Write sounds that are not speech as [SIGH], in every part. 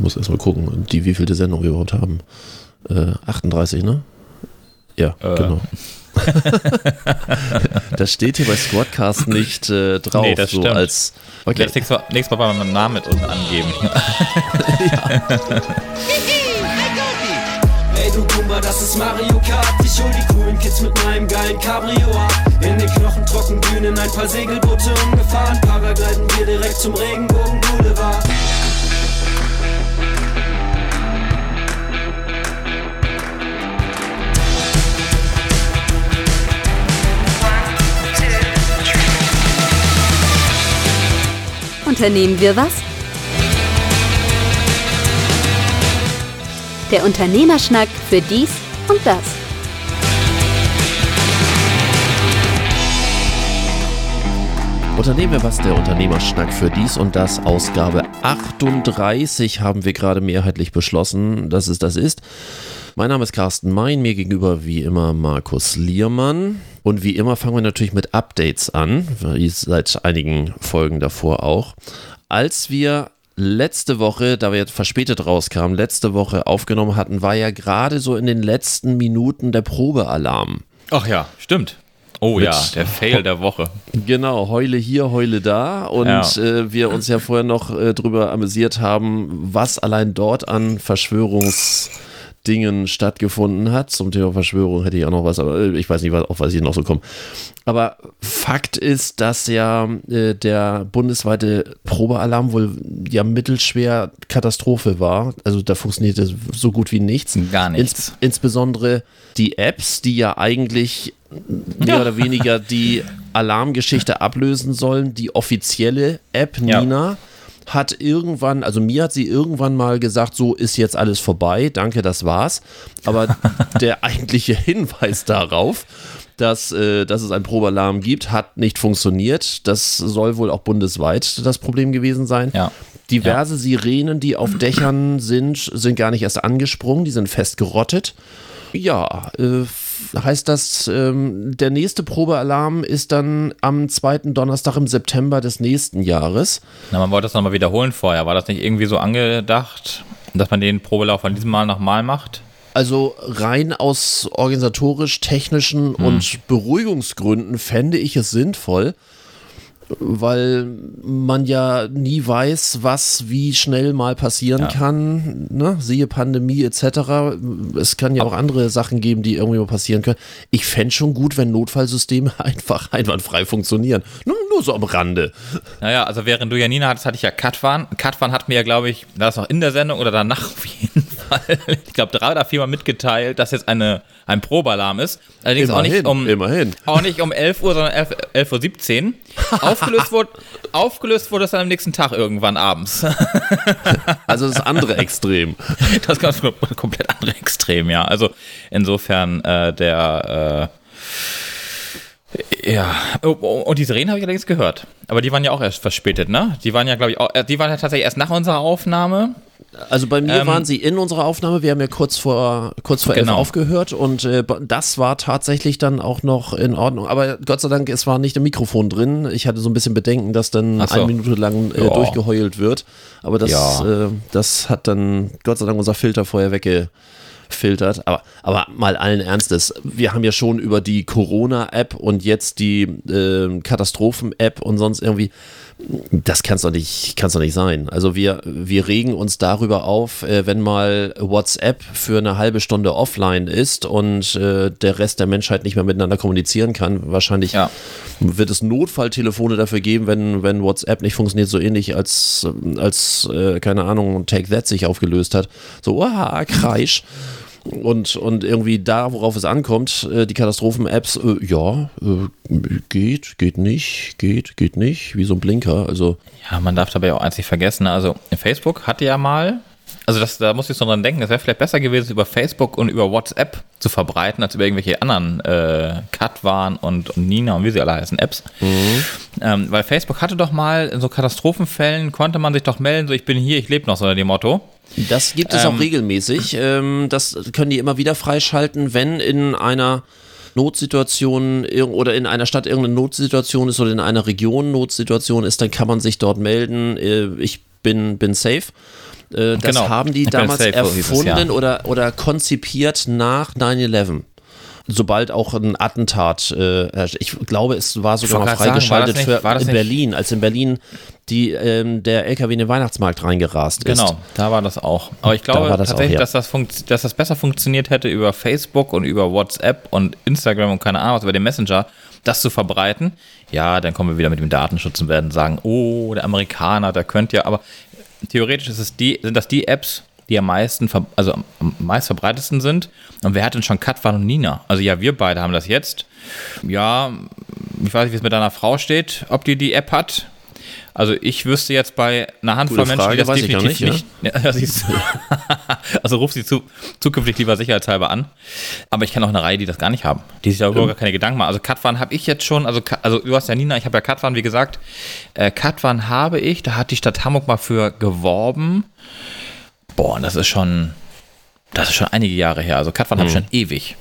muss erst mal gucken, die wievielte Sendung wir überhaupt haben. Äh, 38, ne? Ja, äh. genau. [LAUGHS] das steht hier bei Squadcast nicht äh, drauf. Nee, das so stimmt. Als, okay. Nächstes Mal, nächstes Mal meinen Namen mit uns angeben. [LAUGHS] [LAUGHS] Hey du Goomba, das ist Mario Kart. Ich hol die coolen Kids mit meinem geilen Cabrio ab. In den knochentrocken Dünen ein paar Segelboote umgefahren. Paragliden wir direkt zum Regenbogen Boulevard. Unternehmen wir was? Der Unternehmerschnack für dies und das. Unternehmen wir was, der Unternehmerschnack für dies und das. Ausgabe 38 haben wir gerade mehrheitlich beschlossen, dass es das ist. Mein Name ist Carsten Mein, mir gegenüber wie immer Markus Liermann. Und wie immer fangen wir natürlich mit Updates an, wie seit einigen Folgen davor auch. Als wir letzte Woche, da wir jetzt verspätet rauskamen, letzte Woche aufgenommen hatten, war ja gerade so in den letzten Minuten der Probealarm. Ach ja, stimmt. Oh ja, der Fail der Woche. Genau, Heule hier, Heule da. Und ja. äh, wir uns ja vorher noch äh, drüber amüsiert haben, was allein dort an Verschwörungs- Dingen stattgefunden hat. Zum Thema Verschwörung hätte ich auch noch was, aber äh, ich weiß nicht, auf was ich noch so komme. Aber Fakt ist, dass ja äh, der bundesweite Probealarm wohl ja mittelschwer Katastrophe war. Also da funktionierte so gut wie nichts. Gar nichts. Ins, insbesondere die Apps, die ja eigentlich mehr ja. [LAUGHS] oder weniger die Alarmgeschichte ablösen sollen. Die offizielle App Nina. Ja hat irgendwann, also mir hat sie irgendwann mal gesagt, so ist jetzt alles vorbei, danke, das war's. Aber [LAUGHS] der eigentliche Hinweis darauf, dass, äh, dass es einen Probealarm gibt, hat nicht funktioniert. Das soll wohl auch bundesweit das Problem gewesen sein. Ja. Diverse ja. Sirenen, die auf Dächern sind, sind gar nicht erst angesprungen, die sind festgerottet. Ja, äh, heißt das, ähm, der nächste Probealarm ist dann am zweiten Donnerstag im September des nächsten Jahres. Na, man wollte das nochmal wiederholen vorher. War das nicht irgendwie so angedacht, dass man den Probelauf von diesem Mal nochmal macht? Also rein aus organisatorisch-technischen hm. und Beruhigungsgründen fände ich es sinnvoll, weil man ja nie weiß, was wie schnell mal passieren ja. kann. Ne? Siehe Pandemie etc. Es kann ja auch andere Sachen geben, die irgendwie mal passieren können. Ich fände schon gut, wenn Notfallsysteme [LAUGHS] einfach einwandfrei funktionieren. Nur, nur so am Rande. Naja, also während du Janina hattest, hatte ich ja Katwan. Katwan hat mir ja, glaube ich, das noch in der Sendung oder danach [LAUGHS] auf jeden Fall, [LAUGHS] ich glaube, drei oder viermal mitgeteilt, dass jetzt eine, ein Probealarm ist. Allerdings immerhin, auch nicht um immerhin. auch nicht um 11 Uhr, sondern 11, 11 Uhr 17. [LAUGHS] aufgelöst, wurde, aufgelöst wurde es dann am nächsten Tag irgendwann abends. [LAUGHS] also das andere Extrem. Das ganz komplett andere Extrem, ja. Also insofern äh, der äh, ja, oh, oh, und die Sirenen habe ich allerdings gehört. Aber die waren ja auch erst verspätet, ne? Die waren ja, glaube ich, auch, äh, die waren ja tatsächlich erst nach unserer Aufnahme. Also bei mir ähm, waren sie in unserer Aufnahme, wir haben ja kurz vor, kurz vor genau. elf aufgehört und äh, das war tatsächlich dann auch noch in Ordnung. Aber Gott sei Dank, es war nicht im Mikrofon drin. Ich hatte so ein bisschen Bedenken, dass dann so. eine Minute lang äh, durchgeheult wird. Aber das, ja. äh, das hat dann Gott sei Dank unser Filter vorher weggefiltert. Aber, aber mal allen Ernstes, wir haben ja schon über die Corona-App und jetzt die äh, Katastrophen-App und sonst irgendwie das kann es doch nicht, kann's doch nicht sein. Also wir, wir regen uns darüber auf, äh, wenn mal WhatsApp für eine halbe Stunde offline ist und äh, der Rest der Menschheit nicht mehr miteinander kommunizieren kann. Wahrscheinlich ja. wird es Notfalltelefone dafür geben, wenn, wenn WhatsApp nicht funktioniert, so ähnlich als, als äh, keine Ahnung, Take That sich aufgelöst hat. So, ah, Kreisch. Und, und irgendwie da, worauf es ankommt, äh, die Katastrophen-Apps, äh, ja, äh, geht, geht nicht, geht, geht nicht, wie so ein Blinker. Also. Ja, man darf dabei auch nicht vergessen. Also Facebook hatte ja mal, also das, da muss ich so dran denken, es wäre vielleicht besser gewesen, über Facebook und über WhatsApp zu verbreiten, als über irgendwelche anderen äh, Katwan und, und Nina und wie sie alle heißen, Apps. Mhm. Ähm, weil Facebook hatte doch mal, in so Katastrophenfällen konnte man sich doch melden, so ich bin hier, ich lebe noch, so unter dem Motto. Das gibt es ähm, auch regelmäßig. Ähm, das können die immer wieder freischalten, wenn in einer Notsituation oder in einer Stadt irgendeine Notsituation ist oder in einer Region Notsituation ist, dann kann man sich dort melden. Äh, ich bin, bin safe. Äh, das genau. haben die damals erfunden oder, oder konzipiert nach 9-11 sobald auch ein Attentat, äh, ich glaube, es war sogar mal freigeschaltet sagen, für in Berlin, als in Berlin die, ähm, der LKW in den Weihnachtsmarkt reingerast ist. Genau, da war das auch. Aber ich glaube da tatsächlich, auch, ja. dass, das dass das besser funktioniert hätte über Facebook und über WhatsApp und Instagram und keine Ahnung was, über den Messenger, das zu verbreiten. Ja, dann kommen wir wieder mit dem Datenschutz und werden sagen, oh, der Amerikaner, der könnte ja, aber theoretisch ist es die, sind das die Apps, die am meisten, also am meist verbreitetsten sind. Und wer hat denn schon Katwan und Nina? Also ja, wir beide haben das jetzt. Ja, ich weiß nicht, wie es mit deiner Frau steht, ob die die App hat. Also ich wüsste jetzt bei einer Handvoll Gute Menschen, die das definitiv nicht. nicht [LAUGHS] ja. [LAUGHS] also ruf sie zu, zukünftig lieber sicherheitshalber an. Aber ich kenne auch eine Reihe, die das gar nicht haben, die sich darüber mhm. gar keine Gedanken machen. Also Katwan habe ich jetzt schon, also, also du hast ja Nina, ich habe ja Katwan, wie gesagt. Äh, Katwan habe ich, da hat die Stadt Hamburg mal für geworben. Boah, das ist schon, das ist schon einige Jahre her. Also Katwan mhm. habe ich schon ewig.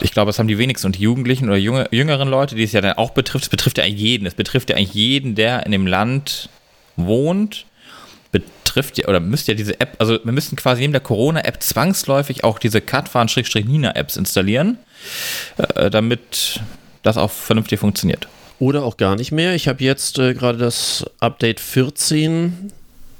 Ich glaube, das haben die wenigsten und die Jugendlichen oder junge, jüngeren Leute, die es ja dann auch betrifft, es betrifft ja eigentlich jeden. Es betrifft ja eigentlich jeden, der in dem Land wohnt, betrifft ja oder müsste ja diese App, also wir müssten quasi neben der Corona-App zwangsläufig auch diese Katwan-Nina-Apps installieren, äh, damit das auch vernünftig funktioniert. Oder auch gar nicht mehr. Ich habe jetzt äh, gerade das Update 14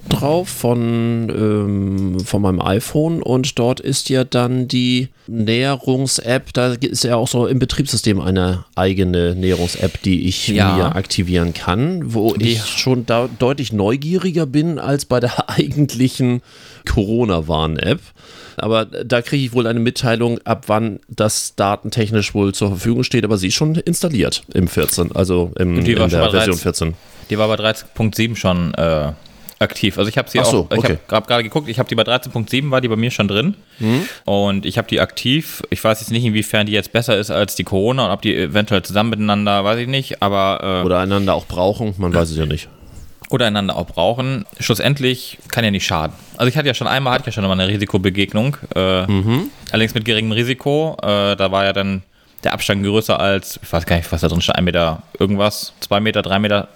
drauf von, ähm, von meinem iPhone und dort ist ja dann die Näherungs-App, da ist ja auch so im Betriebssystem eine eigene Näherungs-App, die ich ja. mir aktivieren kann, wo die. ich schon da deutlich neugieriger bin als bei der [LAUGHS] eigentlichen Corona-Warn-App. Aber da kriege ich wohl eine Mitteilung, ab wann das datentechnisch wohl zur Verfügung steht. Aber sie ist schon installiert im 14, also im, in der Version 14. Die war bei 13.7 schon äh, aktiv. Also ich habe sie so, auch, ich okay. habe gerade geguckt, ich habe die bei 13.7 war die bei mir schon drin mhm. und ich habe die aktiv. Ich weiß jetzt nicht, inwiefern die jetzt besser ist als die Corona und ob die eventuell zusammen miteinander, weiß ich nicht, aber... Äh, oder einander auch brauchen, man weiß es ja nicht. Oder einander auch brauchen. Schlussendlich kann ja nicht schaden. Also ich hatte ja schon einmal, hatte ich ja schon mal eine Risikobegegnung, äh, mhm. allerdings mit geringem Risiko. Äh, da war ja dann der Abstand größer als, ich weiß gar nicht, was da drin steht, ein Meter irgendwas, zwei Meter, drei Meter.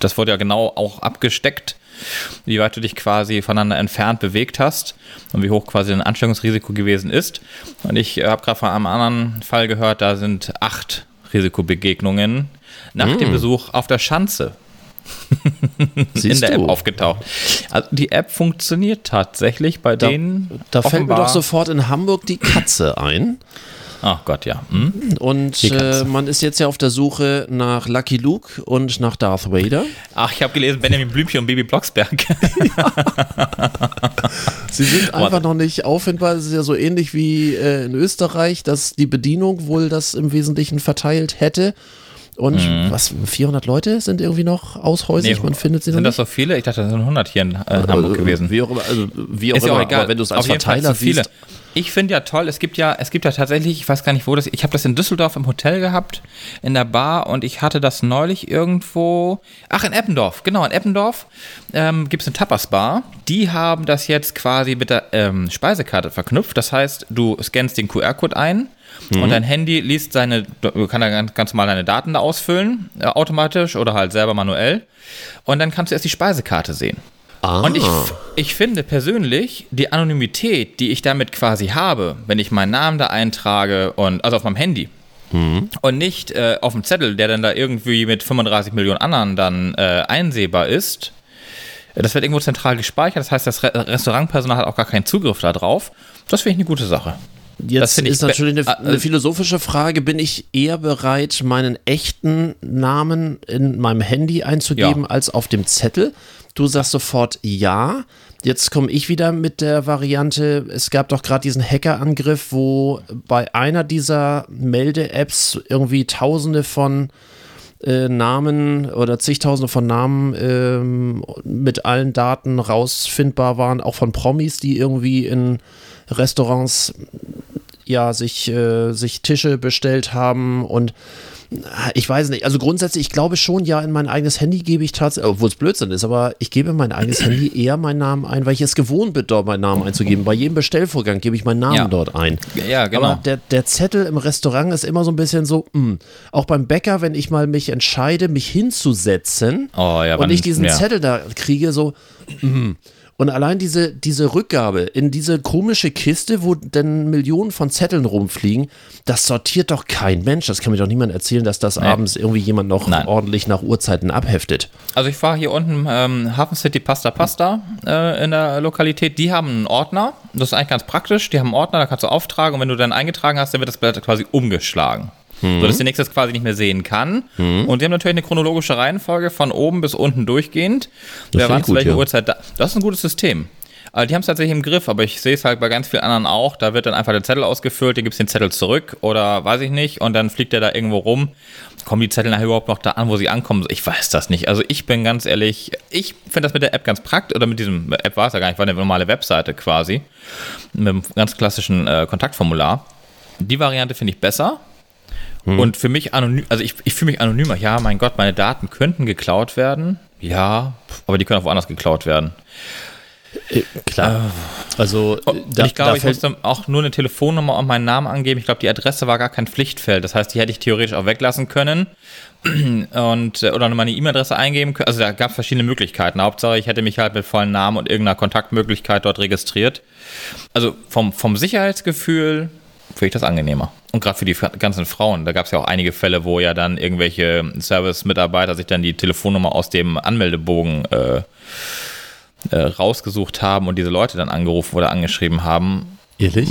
Das wurde ja genau auch abgesteckt wie weit du dich quasi voneinander entfernt bewegt hast und wie hoch quasi dein Ansteckungsrisiko gewesen ist. Und ich habe gerade von einem anderen Fall gehört, da sind acht Risikobegegnungen nach mm. dem Besuch auf der Schanze [LAUGHS] in der App aufgetaucht. Also die App funktioniert tatsächlich bei da, denen. Da fällt mir doch sofort in Hamburg die Katze ein. Ach Gott, ja. Hm? Und äh, man ist jetzt ja auf der Suche nach Lucky Luke und nach Darth Vader. Ach, ich habe gelesen Benjamin Blümchen und Baby Blocksberg. [LAUGHS] Sie sind einfach noch nicht auffindbar. Es ist ja so ähnlich wie äh, in Österreich, dass die Bedienung wohl das im Wesentlichen verteilt hätte. Und mhm. was, 400 Leute sind irgendwie noch aushäusig, nee, man findet sie noch Sind nicht? das so viele? Ich dachte, das sind 100 hier in äh, Hamburg also, gewesen. Wie auch immer, also wie auch ist immer, auch egal. wenn du es als Verteiler siehst, ich finde ja toll, es gibt ja, es gibt ja tatsächlich, ich weiß gar nicht wo das, ich habe das in Düsseldorf im Hotel gehabt, in der Bar und ich hatte das neulich irgendwo, ach in Eppendorf, genau, in Eppendorf ähm, gibt es eine Tapas-Bar, die haben das jetzt quasi mit der ähm, Speisekarte verknüpft, das heißt, du scannst den QR-Code ein mhm. und dein Handy liest seine, du kannst ganz, ganz normal deine Daten da ausfüllen, äh, automatisch oder halt selber manuell und dann kannst du erst die Speisekarte sehen. Ah. Und ich, ich finde persönlich, die Anonymität, die ich damit quasi habe, wenn ich meinen Namen da eintrage und also auf meinem Handy, mhm. und nicht äh, auf dem Zettel, der dann da irgendwie mit 35 Millionen anderen dann äh, einsehbar ist. Das wird irgendwo zentral gespeichert, das heißt, das Re Restaurantpersonal hat auch gar keinen Zugriff darauf. Das finde ich eine gute Sache. Jetzt ist natürlich eine, eine, philosophische Frage. Bin ich eher bereit, meinen echten Namen in meinem Handy einzugeben, ja. als auf dem Zettel? Du sagst sofort ja. Jetzt komme ich wieder mit der Variante, es gab doch gerade diesen Hackerangriff, wo bei einer dieser Melde-Apps irgendwie tausende von äh, Namen oder zigtausende von Namen ähm, mit allen Daten rausfindbar waren, auch von Promis, die irgendwie in Restaurants ja sich, äh, sich Tische bestellt haben und ich weiß nicht, also grundsätzlich, ich glaube schon, ja, in mein eigenes Handy gebe ich tatsächlich, obwohl es Blödsinn ist, aber ich gebe in mein eigenes Handy [CLEARS THROAT] eher meinen Namen ein, weil ich es gewohnt bin, dort meinen Namen einzugeben. Bei jedem Bestellvorgang gebe ich meinen Namen ja. dort ein. Ja, genau. Aber der, der Zettel im Restaurant ist immer so ein bisschen so, mh. Hm. auch beim Bäcker, wenn ich mal mich entscheide, mich hinzusetzen oh, ja, und ich diesen ja. Zettel da kriege, so, mh. Und allein diese, diese Rückgabe in diese komische Kiste, wo dann Millionen von Zetteln rumfliegen, das sortiert doch kein Mensch. Das kann mir doch niemand erzählen, dass das nee. abends irgendwie jemand noch Nein. ordentlich nach Uhrzeiten abheftet. Also ich war hier unten ähm, Hafen City Pasta Pasta äh, in der Lokalität. Die haben einen Ordner. Das ist eigentlich ganz praktisch. Die haben einen Ordner, da kannst du auftragen und wenn du dann eingetragen hast, dann wird das Blatt quasi umgeschlagen mhm. sodass der nächste das quasi nicht mehr sehen kann. Mhm. Und die haben natürlich eine chronologische Reihenfolge von oben bis unten durchgehend. Das Wer wann zu welcher ja. Uhrzeit da. Das ist ein gutes System. Also die haben es tatsächlich im Griff, aber ich sehe es halt bei ganz vielen anderen auch. Da wird dann einfach der Zettel ausgefüllt, dann gibt es den Zettel zurück oder weiß ich nicht und dann fliegt der da irgendwo rum. Kommen die Zettel nachher überhaupt noch da an, wo sie ankommen? Ich weiß das nicht. Also ich bin ganz ehrlich, ich finde das mit der App ganz praktisch, oder mit diesem App war es ja gar nicht, war eine normale Webseite quasi, mit einem ganz klassischen äh, Kontaktformular. Die Variante finde ich besser, hm. Und für mich anonym, also ich, ich fühle mich anonymer. Ja, mein Gott, meine Daten könnten geklaut werden. Ja, aber die können auch woanders geklaut werden. Äh, klar. Äh, also, da, ich glaube, ich musste auch nur eine Telefonnummer und meinen Namen angeben. Ich glaube, die Adresse war gar kein Pflichtfeld. Das heißt, die hätte ich theoretisch auch weglassen können [CLEARS THROAT] und äh, oder meine E-Mail-Adresse eingeben können. Also da gab es verschiedene Möglichkeiten. Hauptsache, ich hätte mich halt mit vollen Namen und irgendeiner Kontaktmöglichkeit dort registriert. Also vom, vom Sicherheitsgefühl finde ich das angenehmer. Und gerade für die ganzen Frauen, da gab es ja auch einige Fälle, wo ja dann irgendwelche Service-Mitarbeiter sich dann die Telefonnummer aus dem Anmeldebogen äh, äh, rausgesucht haben und diese Leute dann angerufen oder angeschrieben haben. Ehrlich?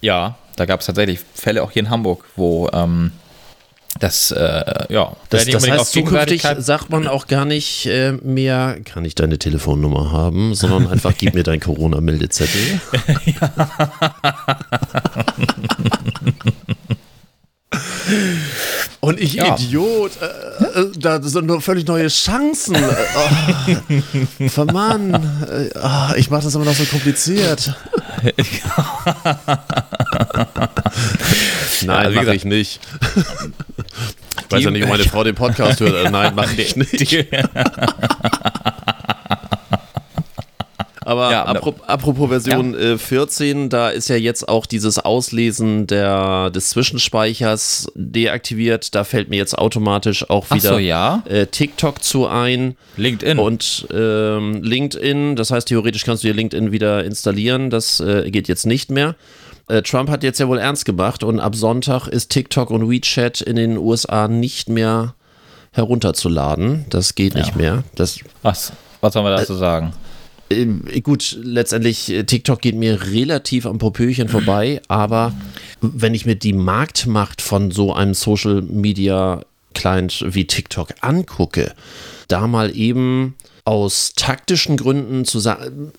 Ja, da gab es tatsächlich Fälle auch hier in Hamburg, wo ähm, das, äh, ja. Das, das heißt, zukünftig sagt man auch gar nicht äh, mehr, kann ich deine Telefonnummer haben, sondern [LAUGHS] einfach gib mir dein Corona-Meldezettel. [LAUGHS] Und ich ja. Idiot, äh, äh, da sind nur völlig neue Chancen. [LAUGHS] oh, Mann, äh, oh, ich mache das immer noch so kompliziert. [LAUGHS] Nein, also, mache ich nicht. Ich weiß ja nicht, ob meine Frau den Podcast hört. Nein, mache [LAUGHS] ich nicht. Aber ja, apropos, apropos Version ja. äh, 14, da ist ja jetzt auch dieses Auslesen der, des Zwischenspeichers deaktiviert. Da fällt mir jetzt automatisch auch wieder so, ja? äh, TikTok zu ein. LinkedIn. Und ähm, LinkedIn, das heißt, theoretisch kannst du dir LinkedIn wieder installieren. Das äh, geht jetzt nicht mehr. Äh, Trump hat jetzt ja wohl ernst gemacht und ab Sonntag ist TikTok und WeChat in den USA nicht mehr herunterzuladen. Das geht nicht mehr. Das, was? Was soll man dazu sagen? Ähm, gut, letztendlich, äh, TikTok geht mir relativ am Popöchen vorbei, aber wenn ich mir die Marktmacht von so einem Social Media Client wie TikTok angucke, da mal eben aus taktischen Gründen zu sagen,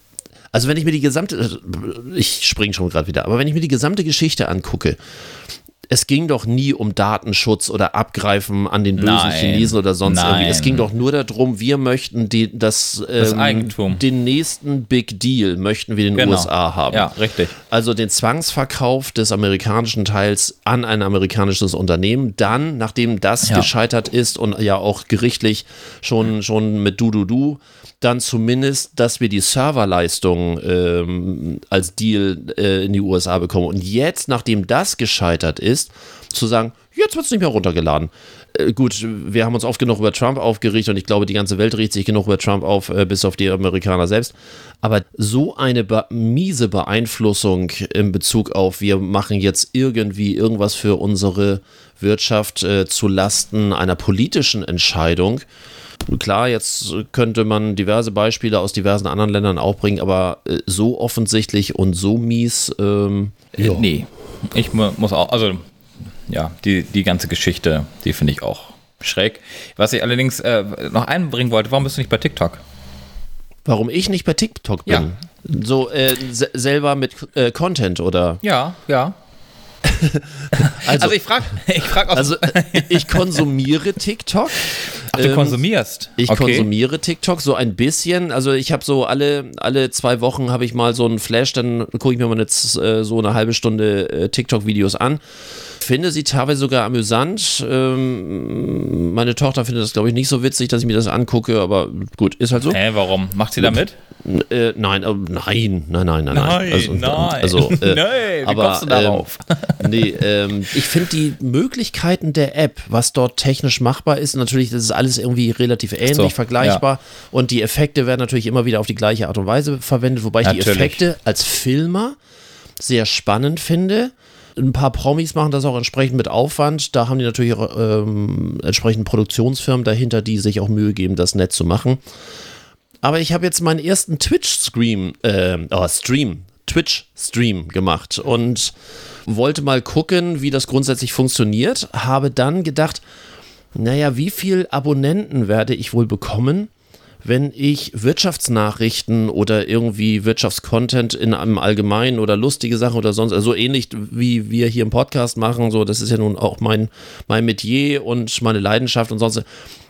also wenn ich mir die gesamte, ich springe schon gerade wieder, aber wenn ich mir die gesamte Geschichte angucke, es ging doch nie um Datenschutz oder Abgreifen an den bösen Nein. Chinesen oder sonst Nein. irgendwie. Es ging doch nur darum, wir möchten die, das, ähm, das Eigentum. Den nächsten Big Deal möchten wir in den genau. USA haben. Ja, richtig. Also den Zwangsverkauf des amerikanischen Teils an ein amerikanisches Unternehmen. Dann, nachdem das ja. gescheitert ist und ja auch gerichtlich schon, schon mit Du-Du-Du dann zumindest, dass wir die Serverleistung ähm, als Deal äh, in die USA bekommen. Und jetzt, nachdem das gescheitert ist, zu sagen, jetzt wird es nicht mehr runtergeladen. Äh, gut, wir haben uns oft genug über Trump aufgeregt und ich glaube, die ganze Welt riecht sich genug über Trump auf, äh, bis auf die Amerikaner selbst. Aber so eine be miese Beeinflussung in Bezug auf, wir machen jetzt irgendwie irgendwas für unsere Wirtschaft äh, zu einer politischen Entscheidung, Klar, jetzt könnte man diverse Beispiele aus diversen anderen Ländern auch bringen, aber äh, so offensichtlich und so mies. Ähm, ja. Nee, ich muss auch, also ja, die, die ganze Geschichte, die finde ich auch schräg. Was ich allerdings äh, noch einbringen wollte, warum bist du nicht bei TikTok? Warum ich nicht bei TikTok bin? Ja. So äh, selber mit äh, Content oder? Ja, ja. [LAUGHS] also, also, ich frage ich frag Also [LAUGHS] ich konsumiere TikTok. Ach, du ähm, konsumierst? Ich okay. konsumiere TikTok so ein bisschen. Also ich habe so alle, alle zwei Wochen habe ich mal so einen Flash, dann gucke ich mir mal jetzt äh, so eine halbe Stunde äh, TikTok-Videos an. Finde sie teilweise sogar amüsant. Ähm, meine Tochter findet das, glaube ich, nicht so witzig, dass ich mir das angucke, aber gut, ist halt so. Hä, warum? Macht sie damit? Äh, nein, äh, nein, nein, nein, nein, nein. Also, nein. Also, äh, [LAUGHS] nein, wie aber, kommst du darauf? Ähm, nee, ähm, ich finde die Möglichkeiten der App, was dort technisch machbar ist, natürlich, das ist alles irgendwie relativ ähnlich, so, vergleichbar. Ja. Und die Effekte werden natürlich immer wieder auf die gleiche Art und Weise verwendet, wobei ich natürlich. die Effekte als Filmer sehr spannend finde. Ein paar Promis machen das auch entsprechend mit Aufwand. Da haben die natürlich ähm, entsprechend Produktionsfirmen dahinter, die sich auch Mühe geben, das nett zu machen. Aber ich habe jetzt meinen ersten Twitch-Stream, äh, oh, Stream, Twitch-Stream gemacht und wollte mal gucken, wie das grundsätzlich funktioniert. Habe dann gedacht, naja, wie viel Abonnenten werde ich wohl bekommen, wenn ich Wirtschaftsnachrichten oder irgendwie Wirtschaftscontent in einem Allgemeinen oder lustige Sachen oder sonst, also so ähnlich wie wir hier im Podcast machen, so, das ist ja nun auch mein, mein Metier und meine Leidenschaft und sonst,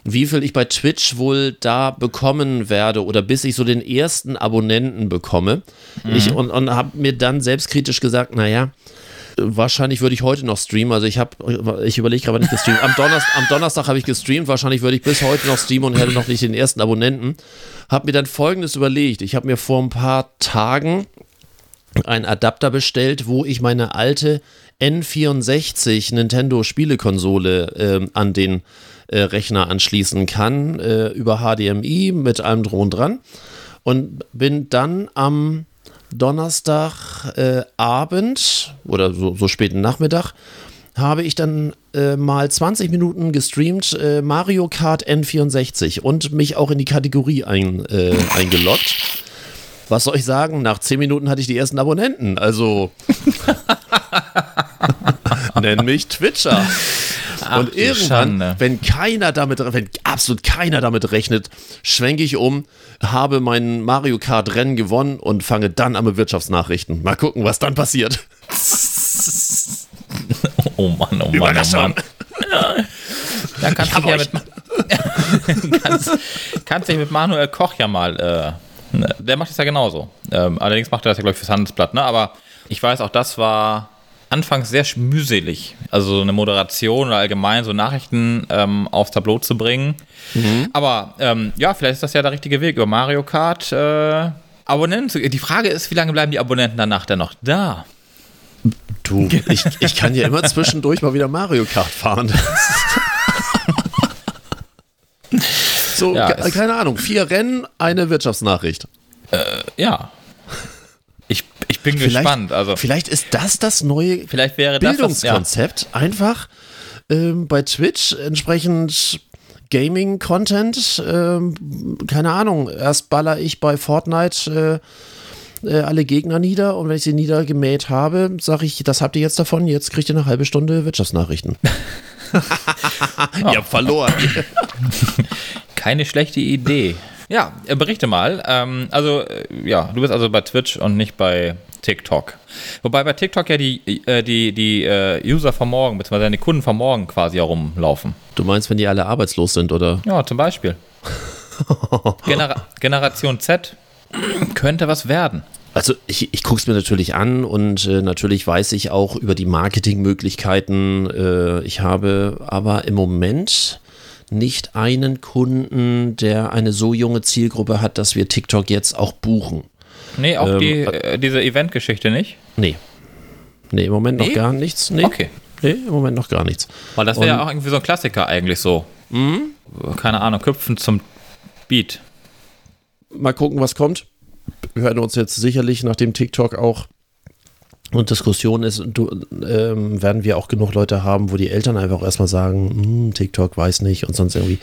wie viel ich bei Twitch wohl da bekommen werde oder bis ich so den ersten Abonnenten bekomme. Mhm. Ich, und, und habe mir dann selbstkritisch gesagt, naja, wahrscheinlich würde ich heute noch streamen. Also ich habe, ich überlege gerade nicht gestreamt. Am, Donnerstag, am Donnerstag habe ich gestreamt. Wahrscheinlich würde ich bis heute noch streamen und hätte noch nicht den ersten Abonnenten. Habe mir dann Folgendes überlegt. Ich habe mir vor ein paar Tagen einen Adapter bestellt, wo ich meine alte N64 Nintendo Spielekonsole äh, an den äh, Rechner anschließen kann äh, über HDMI mit allem drum dran und bin dann am Donnerstagabend äh, oder so, so späten Nachmittag habe ich dann äh, mal 20 Minuten gestreamt äh, Mario Kart N64 und mich auch in die Kategorie ein, äh, eingeloggt. Was soll ich sagen? Nach 10 Minuten hatte ich die ersten Abonnenten. Also [LAUGHS] nenn mich Twitcher. Ach, und irgendwann, wenn keiner damit, wenn absolut keiner damit rechnet, schwenke ich um, habe mein Mario Kart Rennen gewonnen und fange dann an mit Wirtschaftsnachrichten. Mal gucken, was dann passiert. [LAUGHS] oh Mann, oh Mann, oh Mann. Da kannst du ja mit, [LAUGHS] kannst, kannst dich mit Manuel Koch ja mal, äh, ne, der macht das ja genauso. Ähm, allerdings macht er das ja, glaube ich, fürs Handelsblatt, ne? Aber ich weiß, auch das war anfangs sehr mühselig, also eine Moderation oder allgemein so Nachrichten ähm, aufs Tableau zu bringen. Mhm. Aber ähm, ja, vielleicht ist das ja der richtige Weg über Mario Kart. Äh, Abonnenten. Die Frage ist, wie lange bleiben die Abonnenten danach denn noch da? Du, ich, ich kann ja immer zwischendurch mal wieder Mario Kart fahren. [LAUGHS] so, ja, keine Ahnung, vier Rennen, eine Wirtschaftsnachricht. Äh, ja, ich, bin vielleicht, gespannt. Also, vielleicht ist das das neue vielleicht wäre Bildungskonzept. Das, ja. Einfach ähm, bei Twitch entsprechend Gaming-Content. Ähm, keine Ahnung. Erst baller ich bei Fortnite äh, äh, alle Gegner nieder und wenn ich sie niedergemäht habe, sage ich, das habt ihr jetzt davon. Jetzt kriegt ihr eine halbe Stunde Wirtschaftsnachrichten. [LAUGHS] ihr habt verloren. [LAUGHS] Keine schlechte Idee. Ja, äh, berichte mal. Ähm, also, äh, ja, du bist also bei Twitch und nicht bei TikTok. Wobei bei TikTok ja die, äh, die, die äh, User von morgen, beziehungsweise die Kunden von morgen quasi herumlaufen. Du meinst, wenn die alle arbeitslos sind, oder? Ja, zum Beispiel. [LAUGHS] Genera Generation Z könnte was werden. Also ich, ich gucke es mir natürlich an und äh, natürlich weiß ich auch über die Marketingmöglichkeiten. Äh, ich habe aber im Moment nicht einen Kunden, der eine so junge Zielgruppe hat, dass wir TikTok jetzt auch buchen. Nee, auch ähm, die, äh, diese Event-Geschichte nicht? Nee. Nee, im Moment nee? noch gar nichts. Nee. Okay. Nee, im Moment noch gar nichts. Weil das wäre ja auch irgendwie so ein Klassiker eigentlich so. Mhm. Keine Ahnung, Köpfen zum Beat. Mal gucken, was kommt. Wir hören uns jetzt sicherlich nach dem TikTok auch und Diskussion ist, du, ähm, werden wir auch genug Leute haben, wo die Eltern einfach erstmal sagen, hm, TikTok weiß nicht und sonst irgendwie.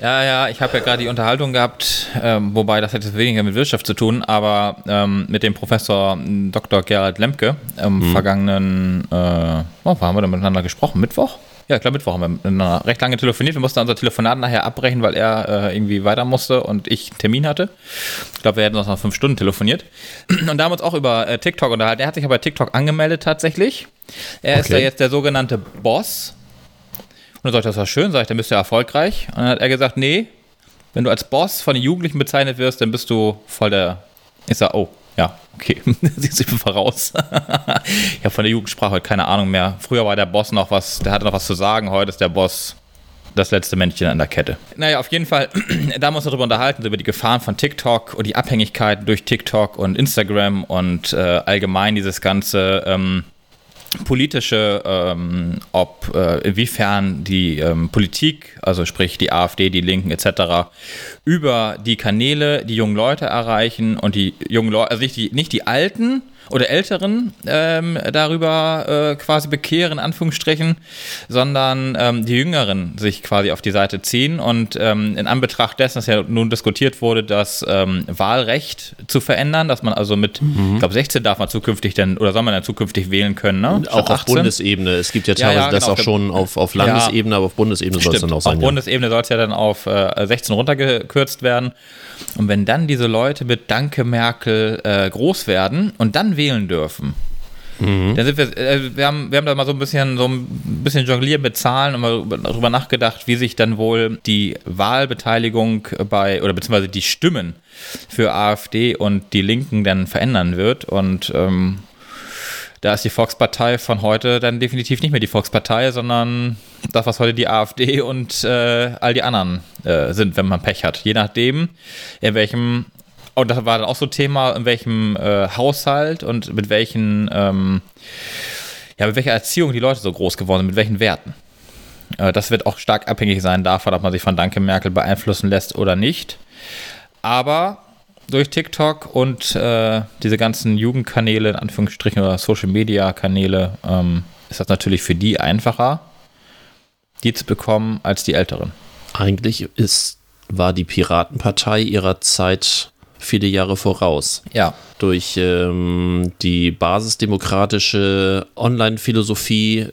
Ja, ja, ich habe ja gerade die Unterhaltung gehabt, ähm, wobei das hat weniger mit Wirtschaft zu tun, aber ähm, mit dem Professor Dr. Gerald Lemke im mhm. vergangenen, äh, oh, wo haben wir da miteinander gesprochen? Mittwoch? Ja, ich glaube, Mittwoch haben wir recht lange telefoniert. Wir mussten unser Telefonat nachher abbrechen, weil er äh, irgendwie weiter musste und ich einen Termin hatte. Ich glaube, wir hätten noch fünf Stunden telefoniert. Und da haben wir uns auch über äh, TikTok unterhalten. Er hat sich aber bei TikTok angemeldet tatsächlich. Er okay. ist ja jetzt der sogenannte Boss. Und dann sagt das war schön, sag ich, dann bist du erfolgreich. Und dann hat er gesagt, nee, wenn du als Boss von den Jugendlichen bezeichnet wirst, dann bist du voll der. Ich sag, oh, ja, okay, [LAUGHS] siehst du voraus. [LAUGHS] ich habe von der Jugendsprache heute keine Ahnung mehr. Früher war der Boss noch was, der hatte noch was zu sagen, heute ist der Boss das letzte Männchen an der Kette. Naja, auf jeden Fall, [CLEARS THROAT] da muss man darüber unterhalten, über die Gefahren von TikTok und die Abhängigkeiten durch TikTok und Instagram und äh, allgemein dieses ganze ähm, politische, ähm, ob äh, inwiefern die ähm, Politik, also sprich die AfD, die Linken etc., über die Kanäle die jungen Leute erreichen und die jungen Leute, also nicht die, nicht die Alten, oder Älteren ähm, darüber äh, quasi bekehren, in Anführungsstrichen, sondern ähm, die Jüngeren sich quasi auf die Seite ziehen. Und ähm, in Anbetracht dessen, dass ja nun diskutiert wurde, das ähm, Wahlrecht zu verändern, dass man also mit, mhm. ich glaube, 16 darf man zukünftig denn, oder soll man dann zukünftig wählen können, ne? Auch auf Bundesebene. Es gibt ja teilweise ja, ja, das genau. auch schon auf, auf Landesebene, ja, aber auf Bundesebene soll es dann auch sein. Auf Bundesebene soll es ja dann auf äh, 16 runtergekürzt werden. Und wenn dann diese Leute mit Danke Merkel äh, groß werden und dann wählen dürfen, mhm. dann sind wir, äh, wir, haben, wir haben da mal so ein bisschen, so ein bisschen jongliert mit Zahlen und mal darüber nachgedacht, wie sich dann wohl die Wahlbeteiligung bei, oder beziehungsweise die Stimmen für AfD und die Linken dann verändern wird. Und ähm, da ist die Volkspartei von heute dann definitiv nicht mehr die Volkspartei, sondern das, was heute die AfD und äh, all die anderen äh, sind, wenn man Pech hat. Je nachdem, in welchem, und das war dann auch so Thema, in welchem äh, Haushalt und mit welchen, ähm, ja, mit welcher Erziehung die Leute so groß geworden sind, mit welchen Werten. Äh, das wird auch stark abhängig sein davon, ob man sich von Danke Merkel beeinflussen lässt oder nicht. Aber durch TikTok und äh, diese ganzen Jugendkanäle, in Anführungsstrichen, oder Social Media Kanäle, ähm, ist das natürlich für die einfacher, die zu bekommen, als die Älteren. Eigentlich ist, war die Piratenpartei ihrer Zeit viele Jahre voraus. Ja. Durch ähm, die basisdemokratische Online-Philosophie äh,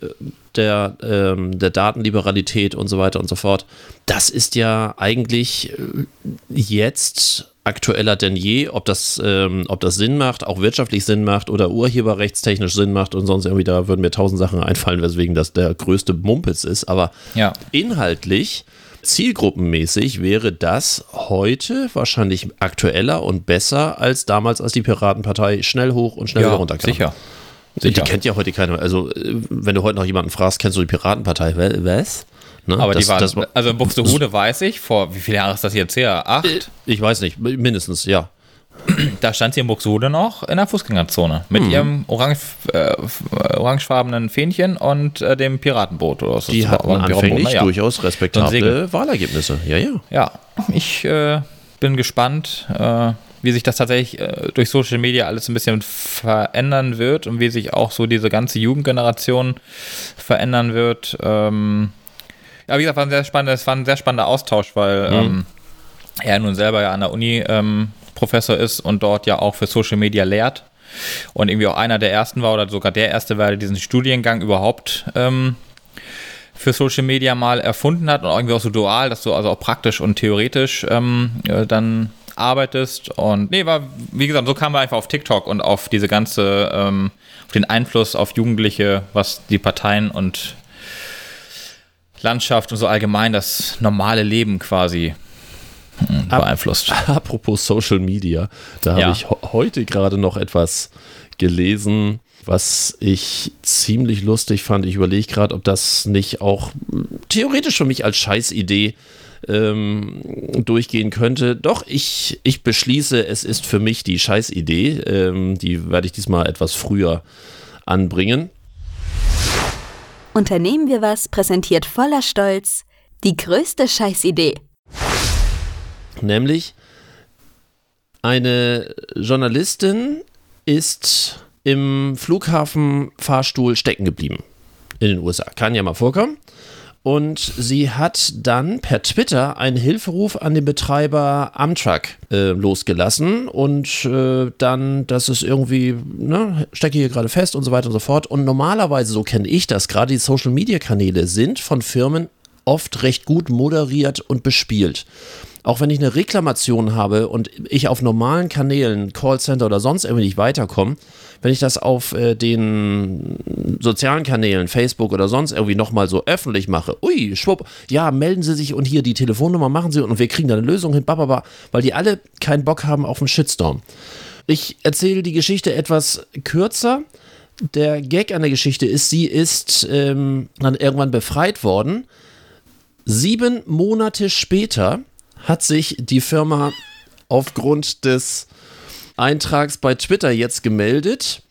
der, ähm, der Datenliberalität und so weiter und so fort. Das ist ja eigentlich äh, jetzt aktueller denn je, ob das, ähm, ob das Sinn macht, auch wirtschaftlich Sinn macht oder urheberrechtstechnisch Sinn macht und sonst irgendwie, da würden mir tausend Sachen einfallen, weswegen das der größte Mumpitz ist. Aber ja. inhaltlich, zielgruppenmäßig wäre das heute wahrscheinlich aktueller und besser als damals, als die Piratenpartei schnell hoch und schnell ja, wieder runterkam. Sicher. Sicher. Die kennt ja heute keiner. Also, äh, wenn du heute noch jemanden fragst, kennst du die Piratenpartei? Was? Ne? Aber das, die waren, das, also in Buxtehude weiß ich, vor wie viele Jahre ist das jetzt her? Acht? Äh, ich weiß nicht, mindestens, ja. [CLEARS THROAT] Da stand sie in Buxtehude noch in der Fußgängerzone mit mhm. ihrem orange, äh, orangefarbenen Fähnchen und äh, dem Piratenboot. Oder so. Die hatten anfänglich ja. durchaus respektable Wahlergebnisse. Ja, ja. Ja, ich äh, bin gespannt, äh, wie sich das tatsächlich äh, durch Social Media alles ein bisschen verändern wird und wie sich auch so diese ganze Jugendgeneration verändern wird. Ähm, ja, wie gesagt, war ein sehr spannender, es war ein sehr spannender Austausch, weil mhm. ähm, er nun selber ja an der Uni ähm, Professor ist und dort ja auch für Social Media lehrt und irgendwie auch einer der ersten war oder sogar der erste war, der diesen Studiengang überhaupt ähm, für Social Media mal erfunden hat und irgendwie auch so dual, dass du also auch praktisch und theoretisch ähm, äh, dann arbeitest. Und nee, war, wie gesagt, so kamen wir einfach auf TikTok und auf diese ganze, ähm, auf den Einfluss auf Jugendliche, was die Parteien und Landschaft und so allgemein das normale Leben quasi beeinflusst. [LAUGHS] Apropos Social Media, da habe ja. ich heute gerade noch etwas gelesen, was ich ziemlich lustig fand. Ich überlege gerade, ob das nicht auch theoretisch für mich als Scheißidee ähm, durchgehen könnte. Doch, ich, ich beschließe, es ist für mich die Scheißidee. Ähm, die werde ich diesmal etwas früher anbringen. Unternehmen wir was präsentiert voller Stolz die größte Scheißidee. Nämlich eine Journalistin ist im Flughafenfahrstuhl stecken geblieben in den USA. Kann ja mal vorkommen. Und sie hat dann per Twitter einen Hilferuf an den Betreiber Amtrak äh, losgelassen und äh, dann, dass es irgendwie, ne, stecke hier gerade fest und so weiter und so fort. Und normalerweise, so kenne ich das, gerade die Social Media Kanäle sind von Firmen oft recht gut moderiert und bespielt auch wenn ich eine Reklamation habe und ich auf normalen Kanälen, Callcenter oder sonst irgendwie nicht weiterkomme, wenn ich das auf äh, den sozialen Kanälen, Facebook oder sonst irgendwie nochmal so öffentlich mache, ui, schwupp, ja, melden Sie sich und hier die Telefonnummer machen Sie und wir kriegen da eine Lösung hin, bababa, weil die alle keinen Bock haben auf einen Shitstorm. Ich erzähle die Geschichte etwas kürzer. Der Gag an der Geschichte ist, sie ist ähm, dann irgendwann befreit worden Sieben Monate später hat sich die Firma aufgrund des Eintrags bei Twitter jetzt gemeldet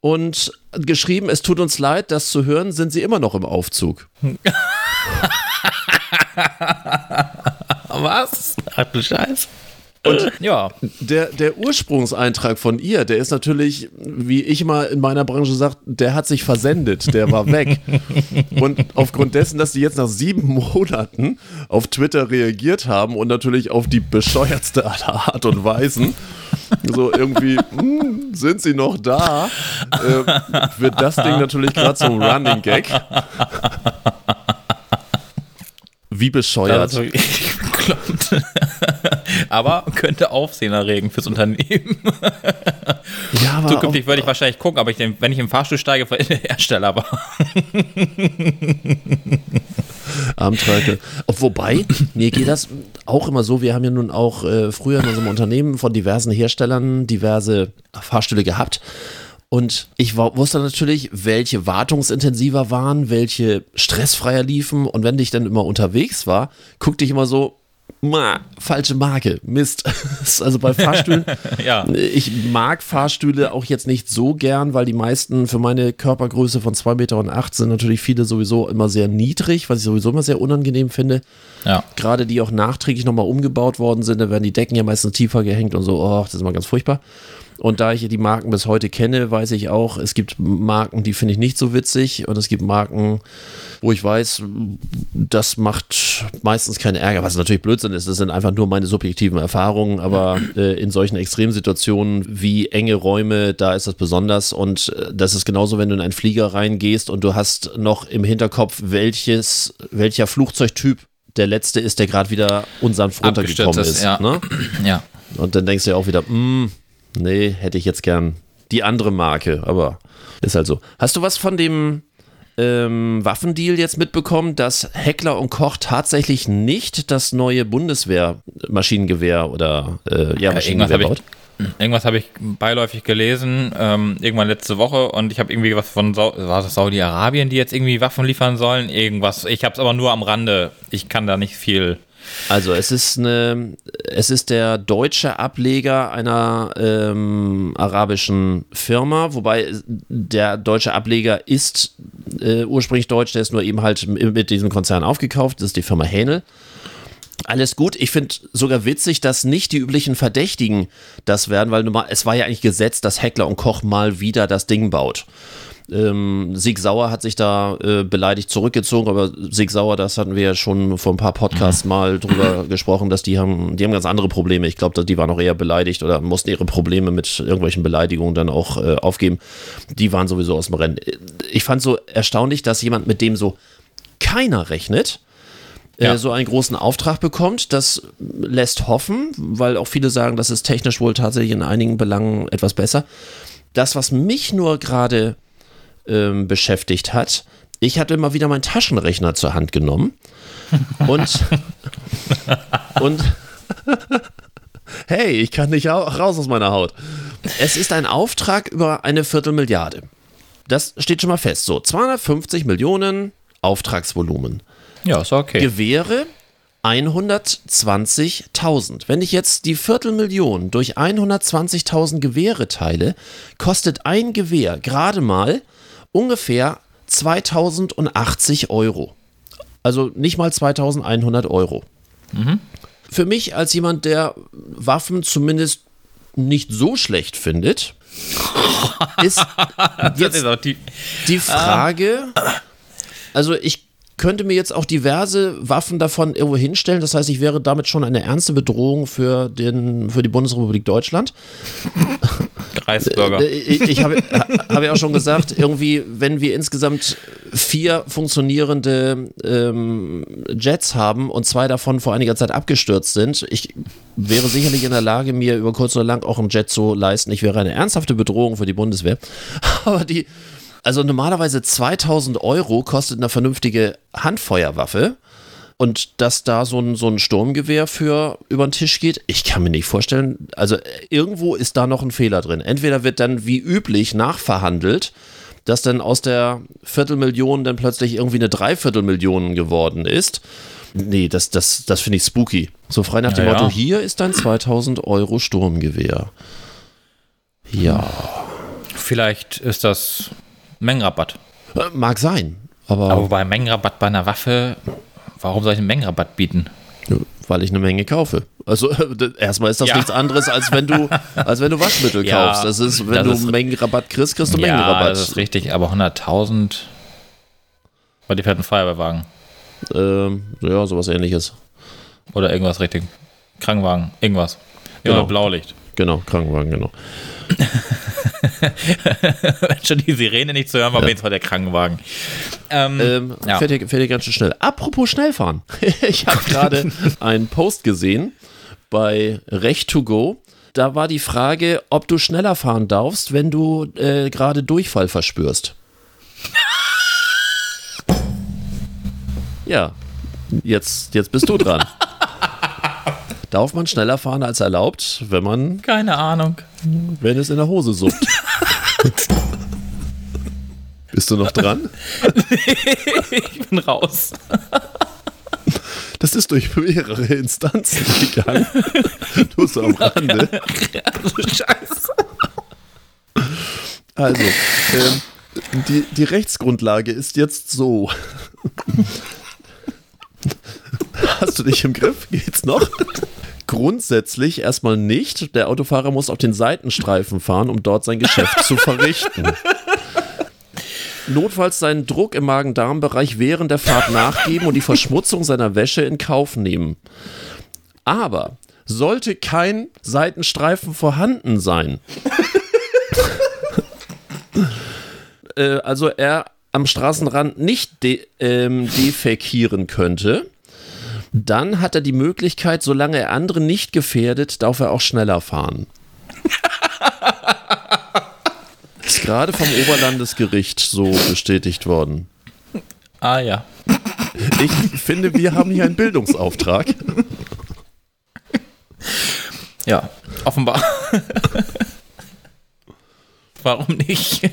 und geschrieben, es tut uns leid, das zu hören, sind sie immer noch im Aufzug. [LAUGHS] Was? Ach du Scheiß. Und ja, der, der Ursprungseintrag von ihr, der ist natürlich, wie ich mal in meiner Branche sage, der hat sich versendet, der war weg. [LAUGHS] Und aufgrund dessen, dass sie jetzt nach sieben Monaten auf Twitter reagiert haben und natürlich auf die bescheuertste aller Art und Weisen, so irgendwie, hm, sind sie noch da, äh, wird das Ding natürlich gerade zum Running Gag. [LAUGHS] Wie bescheuert. Also, [LAUGHS] aber könnte Aufsehen erregen fürs Unternehmen. Ja, aber Zukünftig würde ich wahrscheinlich gucken, aber ich, wenn ich im Fahrstuhl steige, der Hersteller war. Armtreikel. Wobei, mir geht das auch immer so, wir haben ja nun auch äh, früher in unserem Unternehmen von diversen Herstellern diverse Fahrstühle gehabt. Und ich wusste natürlich, welche wartungsintensiver waren, welche stressfreier liefen. Und wenn ich dann immer unterwegs war, guckte ich immer so, Ma, falsche Marke. Mist. [LAUGHS] also bei Fahrstühlen. [LAUGHS] ja. Ich mag Fahrstühle auch jetzt nicht so gern, weil die meisten für meine Körpergröße von 2,8 Meter und acht sind natürlich viele sowieso immer sehr niedrig, was ich sowieso immer sehr unangenehm finde. Ja. Gerade die auch nachträglich nochmal umgebaut worden sind, da werden die Decken ja meistens tiefer gehängt und so. Oh, das ist immer ganz furchtbar. Und da ich die Marken bis heute kenne, weiß ich auch, es gibt Marken, die finde ich nicht so witzig und es gibt Marken, wo ich weiß, das macht meistens keinen Ärger, was natürlich Blödsinn ist. Das sind einfach nur meine subjektiven Erfahrungen, aber äh, in solchen Extremsituationen wie enge Räume, da ist das besonders und äh, das ist genauso, wenn du in einen Flieger reingehst und du hast noch im Hinterkopf, welches, welcher Flugzeugtyp der letzte ist, der gerade wieder unsanft runtergekommen ist. ist ja. Ne? ja. Und dann denkst du ja auch wieder, mh, hm, nee, hätte ich jetzt gern die andere Marke, aber ist halt so. Hast du was von dem ähm, Waffendeal jetzt mitbekommen, dass Heckler und Koch tatsächlich nicht das neue Bundeswehr-Maschinengewehr oder äh, ja, Maschinengewehr ja, baut? Irgendwas habe ich beiläufig gelesen, ähm, irgendwann letzte Woche und ich habe irgendwie was von Sa war das Saudi-Arabien, die jetzt irgendwie Waffen liefern sollen, irgendwas. Ich habe es aber nur am Rande. Ich kann da nicht viel also es ist eine, es ist der deutsche Ableger einer ähm, arabischen Firma, wobei der deutsche Ableger ist äh, ursprünglich deutsch, der ist nur eben halt mit diesem Konzern aufgekauft, das ist die Firma Hähnel. Alles gut. Ich finde sogar witzig, dass nicht die üblichen Verdächtigen das werden, weil es war ja eigentlich gesetzt, dass Heckler und Koch mal wieder das Ding baut. Ähm, Sieg Sauer hat sich da äh, beleidigt zurückgezogen, aber Sieg Sauer, das hatten wir ja schon vor ein paar Podcasts mhm. mal drüber [LAUGHS] gesprochen, dass die haben, die haben ganz andere Probleme. Ich glaube, die waren auch eher beleidigt oder mussten ihre Probleme mit irgendwelchen Beleidigungen dann auch äh, aufgeben. Die waren sowieso aus dem Rennen. Ich fand so erstaunlich, dass jemand, mit dem so keiner rechnet, äh, ja. so einen großen Auftrag bekommt. Das lässt hoffen, weil auch viele sagen, das ist technisch wohl tatsächlich in einigen Belangen etwas besser. Das, was mich nur gerade ähm, beschäftigt hat. Ich hatte immer wieder meinen Taschenrechner zur Hand genommen und, [LAUGHS] und hey, ich kann nicht raus aus meiner Haut. Es ist ein Auftrag über eine Viertelmilliarde. Das steht schon mal fest. So, 250 Millionen Auftragsvolumen. Ja, ist okay. Gewehre 120.000. Wenn ich jetzt die Viertelmillion durch 120.000 Gewehre teile, kostet ein Gewehr gerade mal ungefähr 2080 Euro. Also nicht mal 2100 Euro. Mhm. Für mich als jemand, der Waffen zumindest nicht so schlecht findet, [LAUGHS] ist jetzt ist die, die Frage, also ich könnte mir jetzt auch diverse Waffen davon irgendwo hinstellen. Das heißt, ich wäre damit schon eine ernste Bedrohung für, den, für die Bundesrepublik Deutschland. [LAUGHS] Reisburger. Äh, ich, ich habe, habe ja auch schon gesagt, irgendwie, wenn wir insgesamt vier funktionierende ähm, Jets haben und zwei davon vor einiger Zeit abgestürzt sind, ich wäre sicherlich in der Lage, mir über kurz oder lang auch einen Jet zu leisten. Ich wäre eine ernsthafte Bedrohung für die Bundeswehr. [LAUGHS] Aber die, also normalerweise 2000 Euro kostet eine vernünftige Handfeuerwaffe. Und dass da so ein, so ein Sturmgewehr für über den Tisch geht, ich kann mir nicht vorstellen. Also irgendwo ist da noch ein Fehler drin. Entweder wird dann wie üblich nachverhandelt, dass dann aus der Viertelmillion dann plötzlich irgendwie eine Dreiviertelmillion geworden ist. Nee, das, das, das finde ich spooky. So frei nach dem ja, Motto, ja. hier ist dein 2000 Euro Sturmgewehr. Ja. Vielleicht ist das Mengenrabatt. Äh, mag sein. Aber, aber bei Mengenrabatt bei einer Waffe, warum soll ich einen Mengenrabatt bieten? Weil ich eine Menge kaufe. Also [LAUGHS] erstmal ist das ja. nichts anderes, als wenn du, [LAUGHS] als wenn du Waschmittel ja, kaufst. Das ist, wenn das du ist, Mengenrabatt kriegst, kriegst du ja, Mengenrabatt. Das ist richtig, aber 100.000 war die fetten Feuerwehrwagen. Ähm, ja, sowas ähnliches. Oder irgendwas richtig. Krankenwagen, irgendwas. Ja, genau. Blaulicht. Genau, Krankenwagen, genau. [LAUGHS] Wenn schon die Sirene nicht zu hören war, ja. war der Krankenwagen. Ähm, ähm, ja. fährt, hier, fährt hier ganz schön schnell. Apropos Schnellfahren. [LAUGHS] ich habe gerade einen Post gesehen bei Recht to Go. Da war die Frage, ob du schneller fahren darfst, wenn du äh, gerade Durchfall verspürst. [LAUGHS] ja, jetzt, jetzt bist du dran. Darf man schneller fahren als erlaubt, wenn man. Keine Ahnung. Wenn es in der Hose suppt. Bist du noch dran? [LAUGHS] ich bin raus. Das ist durch mehrere Instanzen gegangen. Nur so am Rande. Also, [LAUGHS] Scheiße. Also, ähm, die, die Rechtsgrundlage ist jetzt so. Hast du dich im Griff? Geht's noch? Grundsätzlich erstmal nicht. Der Autofahrer muss auf den Seitenstreifen fahren, um dort sein Geschäft zu verrichten. [LAUGHS] Notfalls seinen Druck im Magen-Darm-Bereich während der Fahrt nachgeben und die Verschmutzung seiner Wäsche in Kauf nehmen. Aber sollte kein Seitenstreifen vorhanden sein, [LAUGHS] äh, also er am Straßenrand nicht de ähm, defekieren könnte, dann hat er die Möglichkeit, solange er andere nicht gefährdet, darf er auch schneller fahren. [LAUGHS] Ist gerade vom Oberlandesgericht so bestätigt worden. Ah ja. Ich finde, wir haben hier einen Bildungsauftrag. Ja, offenbar. [LAUGHS] Warum nicht?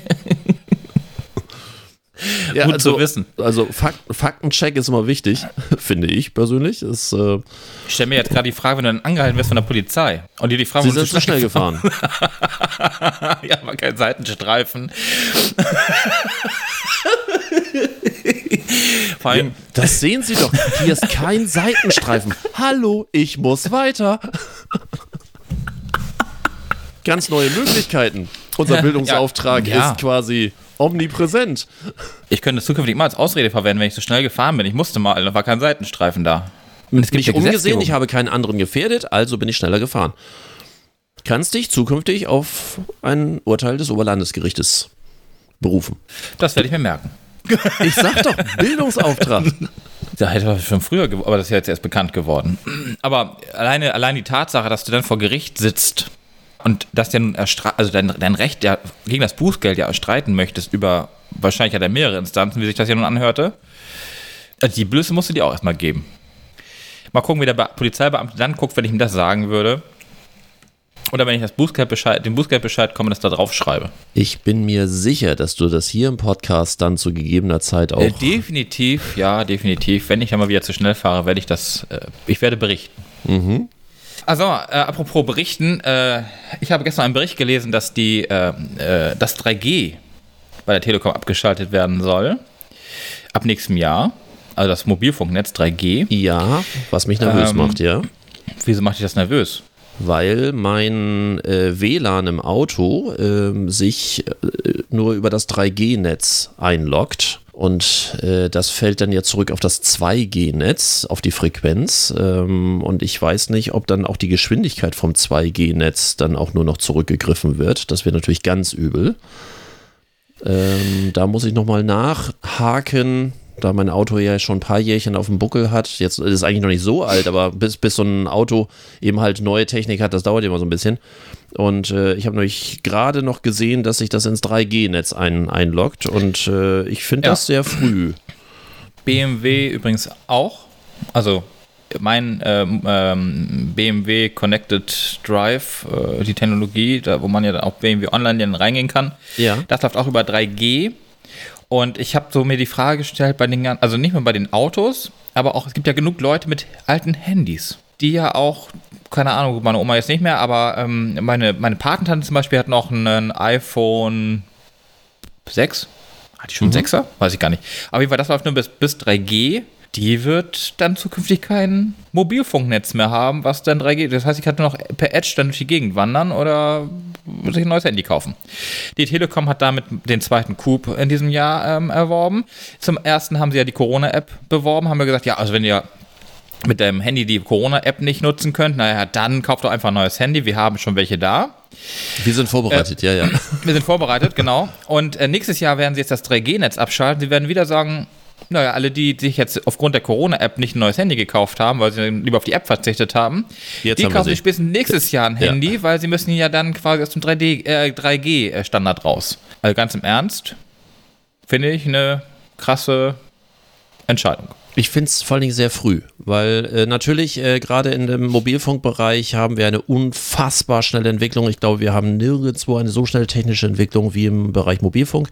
[LAUGHS] Ja, Gut also, zu wissen. Also Fak Faktencheck ist immer wichtig, [LAUGHS] finde ich persönlich. Ist, äh ich stelle mir jetzt gerade die Frage, wenn du dann angehalten wirst von der Polizei und dir die Frage, Sie sind zu schnell gefahren. [LAUGHS] ja, war kein Seitenstreifen. Vor allem, ja, das sehen Sie doch. Hier ist kein Seitenstreifen. Hallo, ich muss weiter. Ganz neue Möglichkeiten. Unser Bildungsauftrag ja, ja. ist quasi omnipräsent. Ich könnte es zukünftig mal als Ausrede verwenden, wenn ich so schnell gefahren bin. Ich musste mal, da war kein Seitenstreifen da. Und es gibt nicht umgesehen, ich habe keinen anderen gefährdet, also bin ich schneller gefahren. Kannst dich zukünftig auf ein Urteil des Oberlandesgerichtes berufen. Das werde ich mir merken. [LAUGHS] Ich sag doch, Bildungsauftrag. Da hätte man schon früher, aber das ist ja jetzt erst bekannt geworden. Aber alleine, allein die Tatsache, dass du dann vor Gericht sitzt und dass du also dein, dein Recht ja, gegen das Bußgeld ja erstreiten möchtest über wahrscheinlich hat er mehrere Instanzen, wie sich das ja nun anhörte. Also die Blöße musst du dir auch erstmal geben. Mal gucken, wie der Polizeibeamte dann guckt, wenn ich ihm das sagen würde. Oder wenn ich das Bußgeldbescheid, den Bußgeldbescheid komme, das da drauf schreibe. Ich bin mir sicher, dass du das hier im Podcast dann zu gegebener Zeit auch. Äh, definitiv, ja, definitiv. Wenn ich einmal wieder zu schnell fahre, werde ich das, äh, ich werde berichten. Mhm. Also, äh, apropos berichten, äh, ich habe gestern einen Bericht gelesen, dass die, äh, äh das 3G bei der Telekom abgeschaltet werden soll. Ab nächstem Jahr. Also das Mobilfunknetz 3G. Ja, was mich nervös ähm, macht, ja. Wieso macht dich das nervös? Weil mein äh, WLAN im Auto ähm, sich äh, nur über das 3G-Netz einloggt und äh, das fällt dann jetzt zurück auf das 2G-Netz, auf die Frequenz. Ähm, und ich weiß nicht, ob dann auch die Geschwindigkeit vom 2G-Netz dann auch nur noch zurückgegriffen wird. Das wäre natürlich ganz übel. Ähm, da muss ich nochmal nachhaken, da mein Auto ja schon ein paar Jährchen auf dem Buckel hat. Jetzt ist es eigentlich noch nicht so alt, aber bis, bis so ein Auto eben halt neue Technik hat, das dauert immer so ein bisschen. Und äh, ich habe nämlich gerade noch gesehen, dass sich das ins 3G-Netz ein, einloggt und äh, ich finde ja. das sehr früh. BMW übrigens auch. Also mein ähm, ähm, BMW Connected Drive, äh, die Technologie, da, wo man ja auch BMW Online reingehen kann, ja. das läuft auch über 3G Und ich habe so mir die Frage gestellt bei den, also nicht nur bei den Autos, aber auch, es gibt ja genug Leute mit alten Handys, die ja auch, keine Ahnung, meine Oma jetzt nicht mehr, aber ähm, meine, meine Patentante zum Beispiel hat noch ein iPhone 6. Hat die schon mhm. 6er? Weiß ich gar nicht. Aber jeden Fall, das läuft nur bis, bis 3G. Die wird dann zukünftig kein Mobilfunknetz mehr haben, was dann 3G. Das heißt, ich kann nur noch per Edge dann durch die Gegend wandern oder sich ein neues Handy kaufen. Die Telekom hat damit den zweiten Coup in diesem Jahr ähm, erworben. Zum ersten haben sie ja die Corona-App beworben, haben wir gesagt, ja, also wenn ihr mit dem Handy die Corona-App nicht nutzen könnt, naja, dann kauft doch einfach ein neues Handy. Wir haben schon welche da. Wir sind vorbereitet, äh, ja, ja. Wir sind vorbereitet, genau. Und äh, nächstes Jahr werden sie jetzt das 3G-Netz abschalten. Sie werden wieder sagen, naja, alle, die sich jetzt aufgrund der Corona-App nicht ein neues Handy gekauft haben, weil sie lieber auf die App verzichtet haben, jetzt die haben kaufen sich spätestens nächstes Jahr ein Handy, ja. weil sie müssen ja dann quasi aus dem 3D, äh, 3G-Standard raus. Also ganz im Ernst, finde ich eine krasse Entscheidung. Ich finde es vor allen Dingen sehr früh, weil äh, natürlich äh, gerade in dem Mobilfunkbereich haben wir eine unfassbar schnelle Entwicklung. Ich glaube, wir haben nirgendwo eine so schnelle technische Entwicklung wie im Bereich Mobilfunk.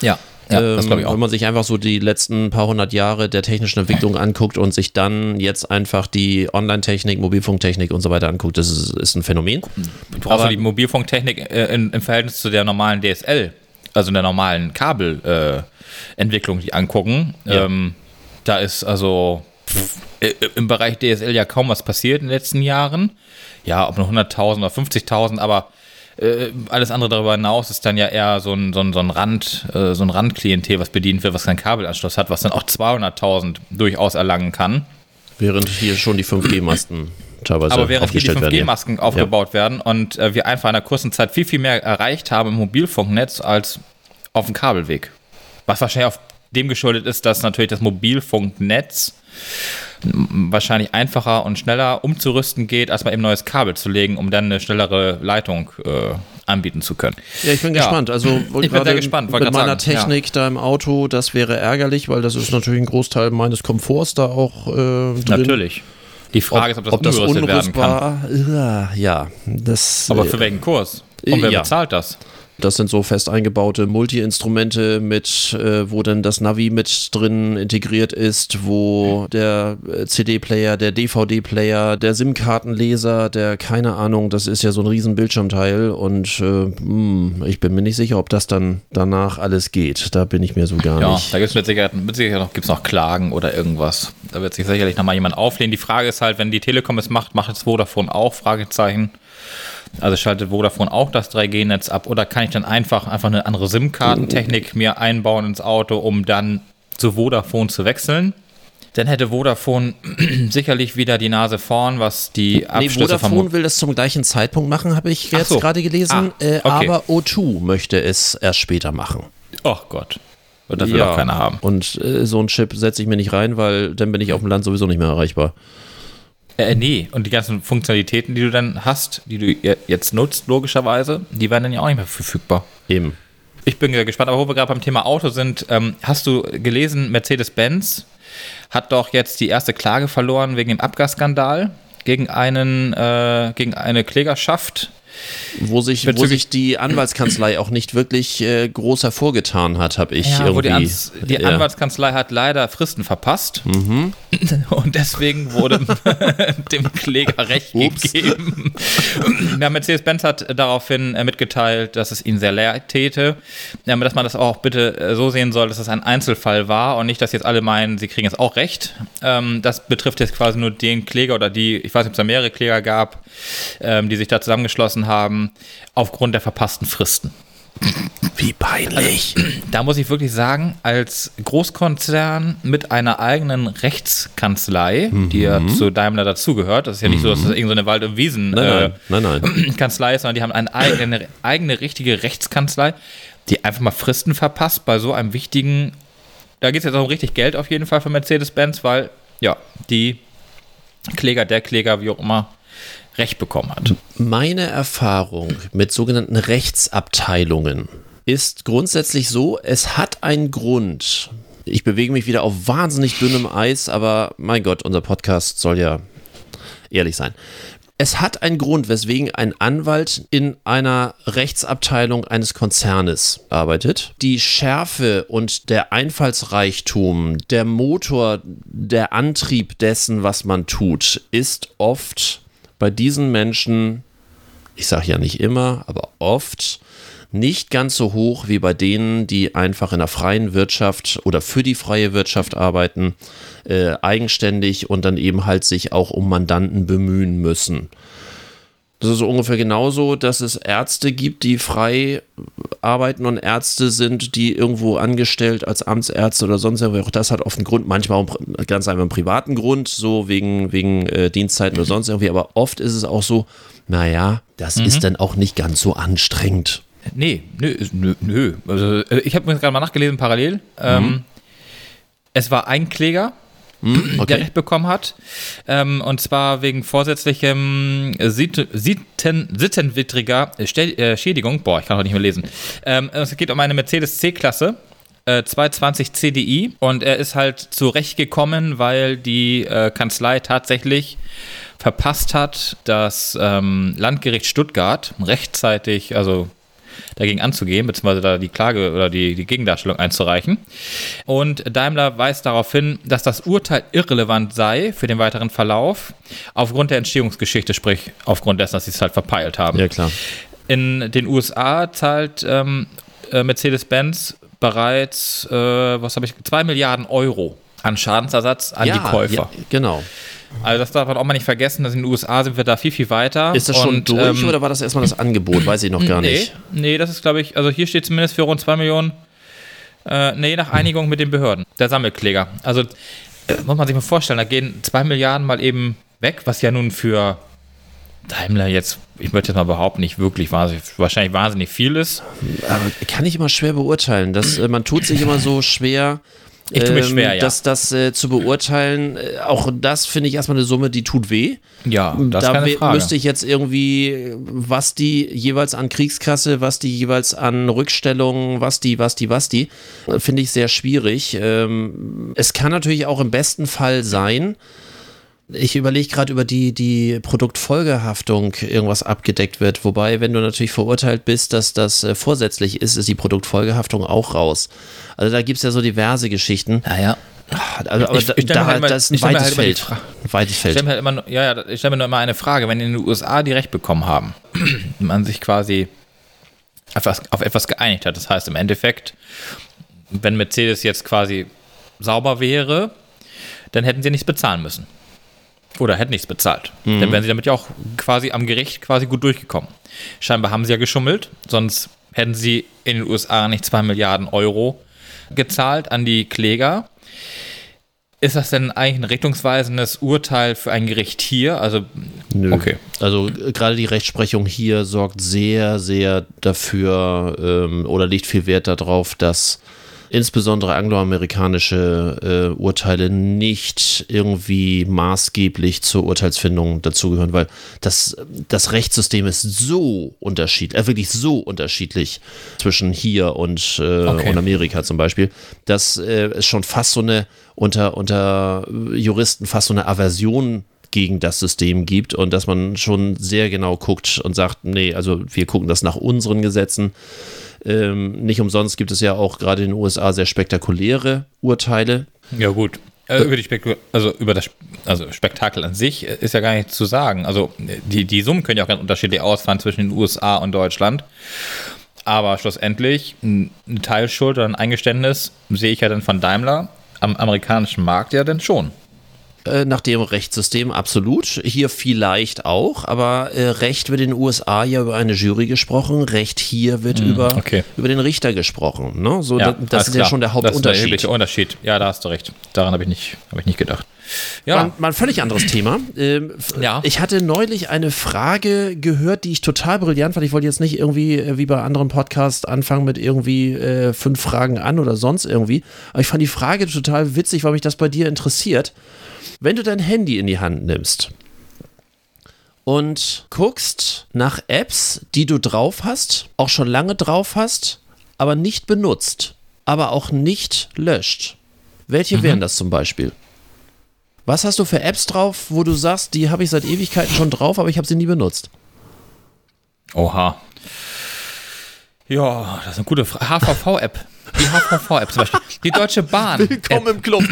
Ja. Ja, das glaube ich auch. Wenn man sich einfach so die letzten paar hundert Jahre der technischen Entwicklung anguckt und sich dann jetzt einfach die Online-Technik, Mobilfunktechnik und so weiter anguckt, das ist, ist ein Phänomen. Du brauchst Aber, die Mobilfunktechnik äh, in, im Verhältnis zu der normalen DSL, also der normalen Kabelentwicklung, äh, die angucken. Ja. Ähm, da ist also pff, äh, im Bereich DSL ja kaum was passiert in den letzten Jahren. Ja, ob nur 100.000 oder 50.000, aber äh, alles andere darüber hinaus ist dann ja eher so ein, so ein, so ein Rand, äh, so ein Randklientel, was bedient wird, was keinen Kabelanschluss hat, was dann auch 200.000 durchaus erlangen kann. Während hier schon die 5G-Masten teilweise Aber während hier die 5G-Masken aufgebaut ja. werden und äh, wir einfach in einer kurzen Zeit viel, viel mehr erreicht haben im Mobilfunknetz als auf dem Kabelweg. Was wahrscheinlich auf dem geschuldet ist, dass natürlich das Mobilfunknetz wahrscheinlich einfacher und schneller umzurüsten geht, als mal eben neues Kabel zu legen, um dann eine schnellere Leitung äh, anbieten zu können. Ja, ich bin ja. gespannt. Also [LAUGHS] ich bin sehr gespannt. Mit meiner sagen. Technik ja. da im Auto, das wäre ärgerlich, weil das ist natürlich ein Großteil meines Komforts da auch äh, drin. Natürlich. Die Frage ob, ist, ob das, ob das werden kann. Ja, das. Aber für äh, welchen Kurs? Und wer bezahlt das? Das sind so fest eingebaute Multi-Instrumente mit, äh, wo dann das Navi mit drin integriert ist, wo der äh, CD-Player, der DVD-Player, der SIM-Kartenleser, der keine Ahnung, das ist ja so ein riesen Bildschirmteil und äh, mh, hm, ich bin mir nicht sicher, ob das dann danach alles geht. Da bin ich mir so gar ja, nicht. Ja, da gibt es mit Sicherheit, mit Sicherheit noch, gibt's noch Klagen oder irgendwas. Da wird sich sicherlich nochmal jemand auflehnen. Die Frage ist halt, wenn die Telekom es macht, macht es Vodafone auch? Fragezeichen. Also schaltet Vodafone auch das 3G-Netz ab oder kann ich dann einfach, einfach eine andere SIM-Kartentechnik mir einbauen ins Auto, um dann zu Vodafone zu wechseln? Dann hätte Vodafone [CLEARS THROAT] sicherlich wieder die Nase vorn, was die Abschlüsse Nee, Vodafone will das zum gleichen Zeitpunkt machen, habe ich jetzt so. gerade gelesen. Ah, äh, okay. aber O2 möchte es erst später machen. Ach Gott. Und das will ja, auch keiner haben. Und äh, so einen Chip setze ich mir nicht rein, weil dann bin ich auf dem Land sowieso nicht mehr erreichbar. Äh, nee, und die ganzen Funktionalitäten, die du dann hast, die du jetzt nutzt, logischerweise, die werden dann ja auch nicht mehr verfügbar. Eben. Ich bin gespannt, aber wo wir gerade beim Thema Auto sind, ähm, hast du gelesen, Mercedes-Benz hat doch jetzt die erste Klage verloren wegen dem Abgasskandal gegen einen, äh, gegen eine Klägerschaft wo sich, wo sich die Anwaltskanzlei auch nicht wirklich äh, groß hervorgetan hat, habe ich ja, irgendwie. die, Ans die ja. Anwaltskanzlei hat leider Fristen verpasst mhm. [LAUGHS] und deswegen wurde [LAUGHS] dem Kläger Recht Ups. gegeben. ja, Mercedes-Benz hat daraufhin äh, mitgeteilt, dass es ihnen sehr leid täte, dass man das auch bitte äh, so sehen soll, dass es ein Einzelfall war und nicht, dass jetzt alle meinen, sie kriegen jetzt auch Recht. Ähm, das betrifft jetzt quasi nur den Kläger oder die, ich weiß nicht, ob es da mehrere Kläger gab, ähm, die sich da zusammengeschlossen haben, aufgrund der verpassten Fristen. Wie peinlich. Also, da muss ich wirklich sagen, als Großkonzern mit einer eigenen Rechtskanzlei, mhm. die ja zu Daimler dazugehört, das ist ja nicht mhm. so, dass das irgendeine Wald- und Wiesen-Kanzlei nein. [CLEARS THROAT] ist, sondern die haben eine eigene, eigene richtige Rechtskanzlei, die einfach mal Fristen verpasst bei so einem wichtigen, da geht es jetzt auch um richtig Geld auf jeden Fall für Mercedes-Benz, weil ja, die Kläger, der Kläger, wie auch immer, Recht bekommen hat. Meine Erfahrung mit sogenannten Rechtsabteilungen ist grundsätzlich so, es hat einen Grund. Ich bewege mich wieder auf wahnsinnig dünnem Eis, aber mein Gott, unser Podcast soll ja ehrlich sein. Es hat einen Grund, weswegen ein Anwalt in einer Rechtsabteilung eines Konzernes arbeitet. Die Schärfe und der Einfallsreichtum, der Motor, der Antrieb dessen, was man tut, ist oft bei diesen Menschen, ich sage ja nicht immer, aber oft nicht ganz so hoch wie bei denen, die einfach in der freien Wirtschaft oder für die freie Wirtschaft arbeiten, äh, eigenständig und dann eben halt sich auch um Mandanten bemühen müssen. Das ist ungefähr genauso, dass es Ärzte gibt, die frei arbeiten und Ärzte sind, die irgendwo angestellt als Amtsärzte oder sonst irgendwie. Auch das hat oft einen Grund, manchmal auch ganz einfach einen privaten Grund, so wegen, wegen äh, Dienstzeiten oder sonst irgendwie. Aber oft ist es auch so, naja, das mhm. ist dann auch nicht ganz so anstrengend. Nee, nö, nö, nö. Also, äh, ich habe mir gerade mal nachgelesen, parallel. Ähm, mhm. es war ein Kläger, mhm, okay. der Recht bekommen hat. Ähm, und zwar wegen vorsätzlichem Sitten, sittenwidriger äh, Schädigung. Boah, ich kann heute nicht mehr lesen. Ähm, es geht um eine Mercedes C-Klasse. 220 CDI und er ist halt zurechtgekommen, weil die äh, Kanzlei tatsächlich verpasst hat, das ähm, Landgericht Stuttgart rechtzeitig, also dagegen anzugehen, beziehungsweise da die Klage oder die, die Gegendarstellung einzureichen. Und Daimler weist darauf hin, dass das Urteil irrelevant sei für den weiteren Verlauf, aufgrund der Entstehungsgeschichte, sprich aufgrund dessen, dass sie es halt verpeilt haben. Ja, klar. In den USA zahlt ähm, äh, Mercedes-Benz bereits, äh, was habe ich, 2 Milliarden Euro an Schadensersatz an ja, die Käufer. Ja, genau. Also das darf man auch mal nicht vergessen, dass in den USA sind wir da viel, viel weiter. Ist das schon und, durch ähm, oder war das erstmal das Angebot? Weiß ich noch gar nee, nicht. Nee, das ist, glaube ich, also hier steht zumindest für rund 2 Millionen. Äh, nee, nach Einigung mit den Behörden. Der Sammelkläger. Also äh, muss man sich mal vorstellen, da gehen 2 Milliarden mal eben weg, was ja nun für Daimler jetzt, ich würde jetzt mal behaupten, nicht wirklich wahnsinnig, wahrscheinlich wahnsinnig viel ist. Aber kann ich immer schwer beurteilen. Das, äh, man tut sich immer so schwer, ich tue mir ähm, schwer, ja. Das, das äh, zu beurteilen, äh, auch das finde ich erstmal eine Summe, die tut weh. Ja, das da ist keine Frage. müsste ich jetzt irgendwie, was die jeweils an Kriegskasse, was die jeweils an Rückstellungen, was die, was die, was die, äh, finde ich sehr schwierig. Ähm, es kann natürlich auch im besten Fall sein, ich überlege gerade über die, die Produktfolgehaftung irgendwas abgedeckt wird. Wobei, wenn du natürlich verurteilt bist, dass das äh, vorsätzlich ist, ist die Produktfolgehaftung auch raus. Also da gibt es ja so diverse Geschichten. Naja. Also, aber ich, ich da, halt mal, das ist ein weites halt Feld. Ein weites Feld. Ich stelle mir, halt ja, ja, ich stell mir nur immer eine Frage. Wenn in den USA die Recht bekommen haben, [CLEARS THROAT] man sich quasi auf, auf etwas geeinigt hat, das heißt im Endeffekt, wenn Mercedes jetzt quasi sauber wäre, dann hätten sie nichts bezahlen müssen. Oder hätten nichts bezahlt. Mhm. Dann wären sie damit ja auch quasi am Gericht quasi gut durchgekommen. Scheinbar haben sie ja geschummelt, sonst hätten sie in den USA nicht 2 Milliarden Euro gezahlt an die Kläger. Ist das denn eigentlich ein richtungsweisendes Urteil für ein Gericht hier? Also, Nö. okay. Also, gerade die Rechtsprechung hier sorgt sehr, sehr dafür ähm, oder legt viel Wert darauf, dass insbesondere angloamerikanische äh, Urteile nicht irgendwie maßgeblich zur Urteilsfindung dazugehören, weil das, das Rechtssystem ist so unterschiedlich, äh, wirklich so unterschiedlich zwischen hier und, äh, okay. und Amerika zum Beispiel, dass äh, es schon fast so eine unter, unter Juristen fast so eine Aversion gegen das System gibt und dass man schon sehr genau guckt und sagt, nee, also wir gucken das nach unseren Gesetzen ähm, nicht umsonst gibt es ja auch gerade in den USA sehr spektakuläre Urteile. Ja, gut. Also über, die also über das also Spektakel an sich ist ja gar nichts zu sagen. Also die, die Summen können ja auch ganz unterschiedlich ausfallen zwischen den USA und Deutschland. Aber schlussendlich eine Teilschuld oder ein Eingeständnis sehe ich ja dann von Daimler am amerikanischen Markt ja dann schon. Äh, nach dem Rechtssystem absolut. Hier vielleicht auch, aber äh, Recht wird in den USA ja über eine Jury gesprochen, Recht hier wird mm, über, okay. über den Richter gesprochen. Ne? So, ja, das, das ist klar. ja schon der Hauptunterschied. Das ist der Unterschied. Ja, da hast du recht. Daran habe ich, nicht, hab ich nicht gedacht. Ja. Mal, mal ein völlig anderes Thema. Ähm, ja. Ich hatte neulich eine Frage gehört, die ich total brillant fand. Ich wollte jetzt nicht irgendwie äh, wie bei anderen Podcasts anfangen mit irgendwie äh, fünf Fragen an oder sonst irgendwie. Aber ich fand die Frage total witzig, weil mich das bei dir interessiert. Wenn du dein Handy in die Hand nimmst und guckst nach Apps, die du drauf hast, auch schon lange drauf hast, aber nicht benutzt, aber auch nicht löscht, welche mhm. wären das zum Beispiel? Was hast du für Apps drauf, wo du sagst, die habe ich seit Ewigkeiten schon drauf, aber ich habe sie nie benutzt? Oha. Ja, das ist eine gute Frage. HVV-App. Die HVV-App zum Beispiel. Die Deutsche Bahn. Willkommen im Club.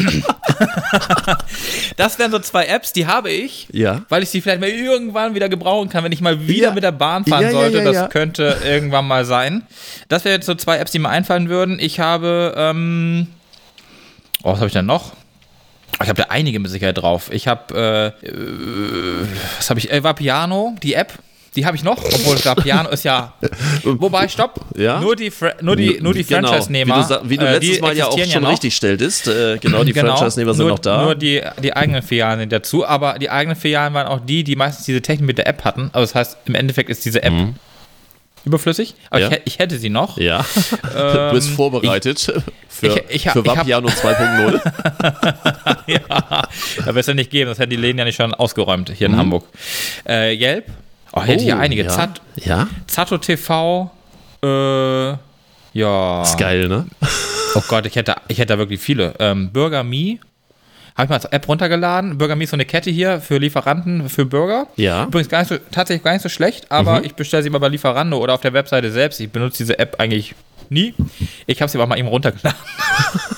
das wären so zwei Apps, die habe ich, ja. weil ich sie vielleicht mal irgendwann wieder gebrauchen kann, wenn ich mal wieder ja. mit der Bahn fahren ja, sollte. Das könnte irgendwann mal sein. Das wären jetzt so zwei Apps, die mir einfallen würden. Ich habe, ähm, oh, was habe ich denn noch? Ich habe da einige mit Sicherheit drauf. Ich habe, äh, äh, was habe ich? War Piano, die App. Die habe ich noch, obwohl da Piano ist ja. [LAUGHS] Wobei, stopp. Ja? Nur die, nur die, nur die genau. Franchise-Nehmer. Wie du, wie du letztes Mal ja auch schon ja richtig stelltest. Äh, genau, die genau. Franchise-Nehmer sind noch da. Nur die, die eigenen Filialen sind dazu. Aber die eigenen Filialen waren auch die, die meistens diese Technik mit der App hatten. Also, das heißt, im Endeffekt ist diese App. Mhm. Überflüssig, aber ja. ich, ich, hätte sie noch. [LAUGHS] Ja. Ähm, du bist vorbereitet ich, für, ich, ich, für Vapiano 2.0. [LAUGHS] ja, da wird es ja nicht geben, das hätten die Läden ja nicht schon ausgeräumt hier in mhm. Hamburg. Äh, Yelp, Oh, hätte oh, ja einige. Ja. Zat ja? Zato TV, äh, ja. Ist geil, ne? Oh Gott, ich hätte, ich hätte da wirklich viele. Ähm, Burger Me, habe ich mal als App runtergeladen. Burger Me ist so eine Kette hier für Lieferanten, für Burger. Ja. Übrigens gar nicht so, tatsächlich gar nicht so schlecht, aber mhm. ich bestelle sie immer bei Lieferando oder auf der Webseite selbst. Ich benutze diese App eigentlich nie. Ich habe sie aber mal eben runtergeladen.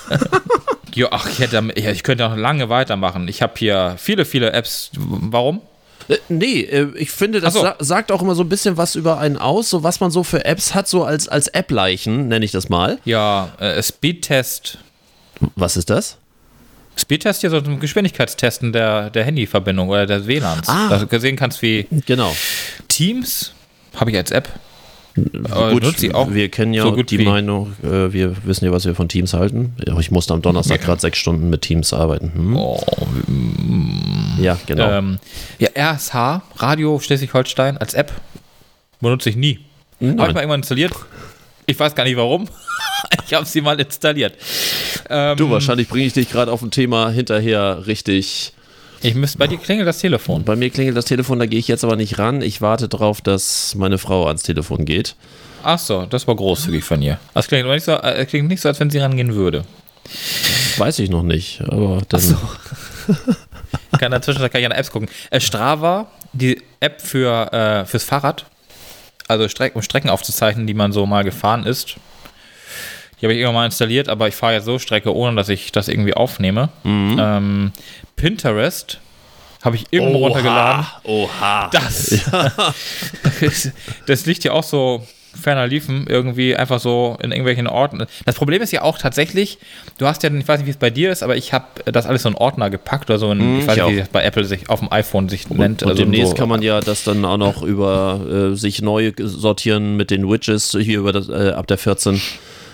[LAUGHS] jo, ach, ich, hätte, ich könnte noch lange weitermachen. Ich habe hier viele, viele Apps. Warum? Äh, nee, äh, ich finde, das so. sa sagt auch immer so ein bisschen was über einen aus, so was man so für Apps hat, so als, als App-Leichen, nenne ich das mal. Ja, äh, Speedtest. Was ist das? Speedtest hier so ein Geschwindigkeitstesten der, der Handyverbindung oder des WLANs. Ah. Dass du gesehen kannst, wie genau. Teams habe ich als App. Äh, Gut, sie auch wir kennen ja so die Meinung, äh, wir wissen ja, was wir von Teams halten. Ich musste am Donnerstag ja. gerade sechs Stunden mit Teams arbeiten. Hm? Oh, ja, genau. Ähm, ja, RSH, Radio Schleswig-Holstein als App benutze ich nie. Habe ich mal irgendwann installiert. Ich weiß gar nicht warum. [LAUGHS] ich habe sie mal installiert. Ähm, du, wahrscheinlich bringe ich dich gerade auf ein Thema hinterher richtig ich müsste, bei dir klingelt das Telefon. Bei mir klingelt das Telefon, da gehe ich jetzt aber nicht ran. Ich warte darauf, dass meine Frau ans Telefon geht. Ach so, das war großzügig von ihr. Das klingt nicht so, äh, klingt nicht so als wenn sie rangehen würde. Weiß ich noch nicht, aber dann. Ach so. kann dazwischen kann ich an Apps gucken. Äh, Strava, die App für, äh, fürs Fahrrad, also Streck, um Strecken aufzuzeichnen, die man so mal gefahren ist. Die habe ich irgendwann mal installiert, aber ich fahre jetzt so Strecke, ohne dass ich das irgendwie aufnehme. Mhm. Ähm, Pinterest habe ich irgendwo oha, runtergeladen. Oha. Das, [LAUGHS] ja. das liegt ja auch so ferner liefen, irgendwie einfach so in irgendwelchen Orten. Das Problem ist ja auch tatsächlich, du hast ja, ich weiß nicht, wie es bei dir ist, aber ich habe das alles so in Ordner gepackt oder so, in, mm, ich weiß ich nicht, wie das bei Apple sich auf dem iPhone sich und, nennt. Und also demnächst so, kann man ja das dann auch noch über äh, sich neu sortieren mit den Widgets hier über das, äh, ab der 14.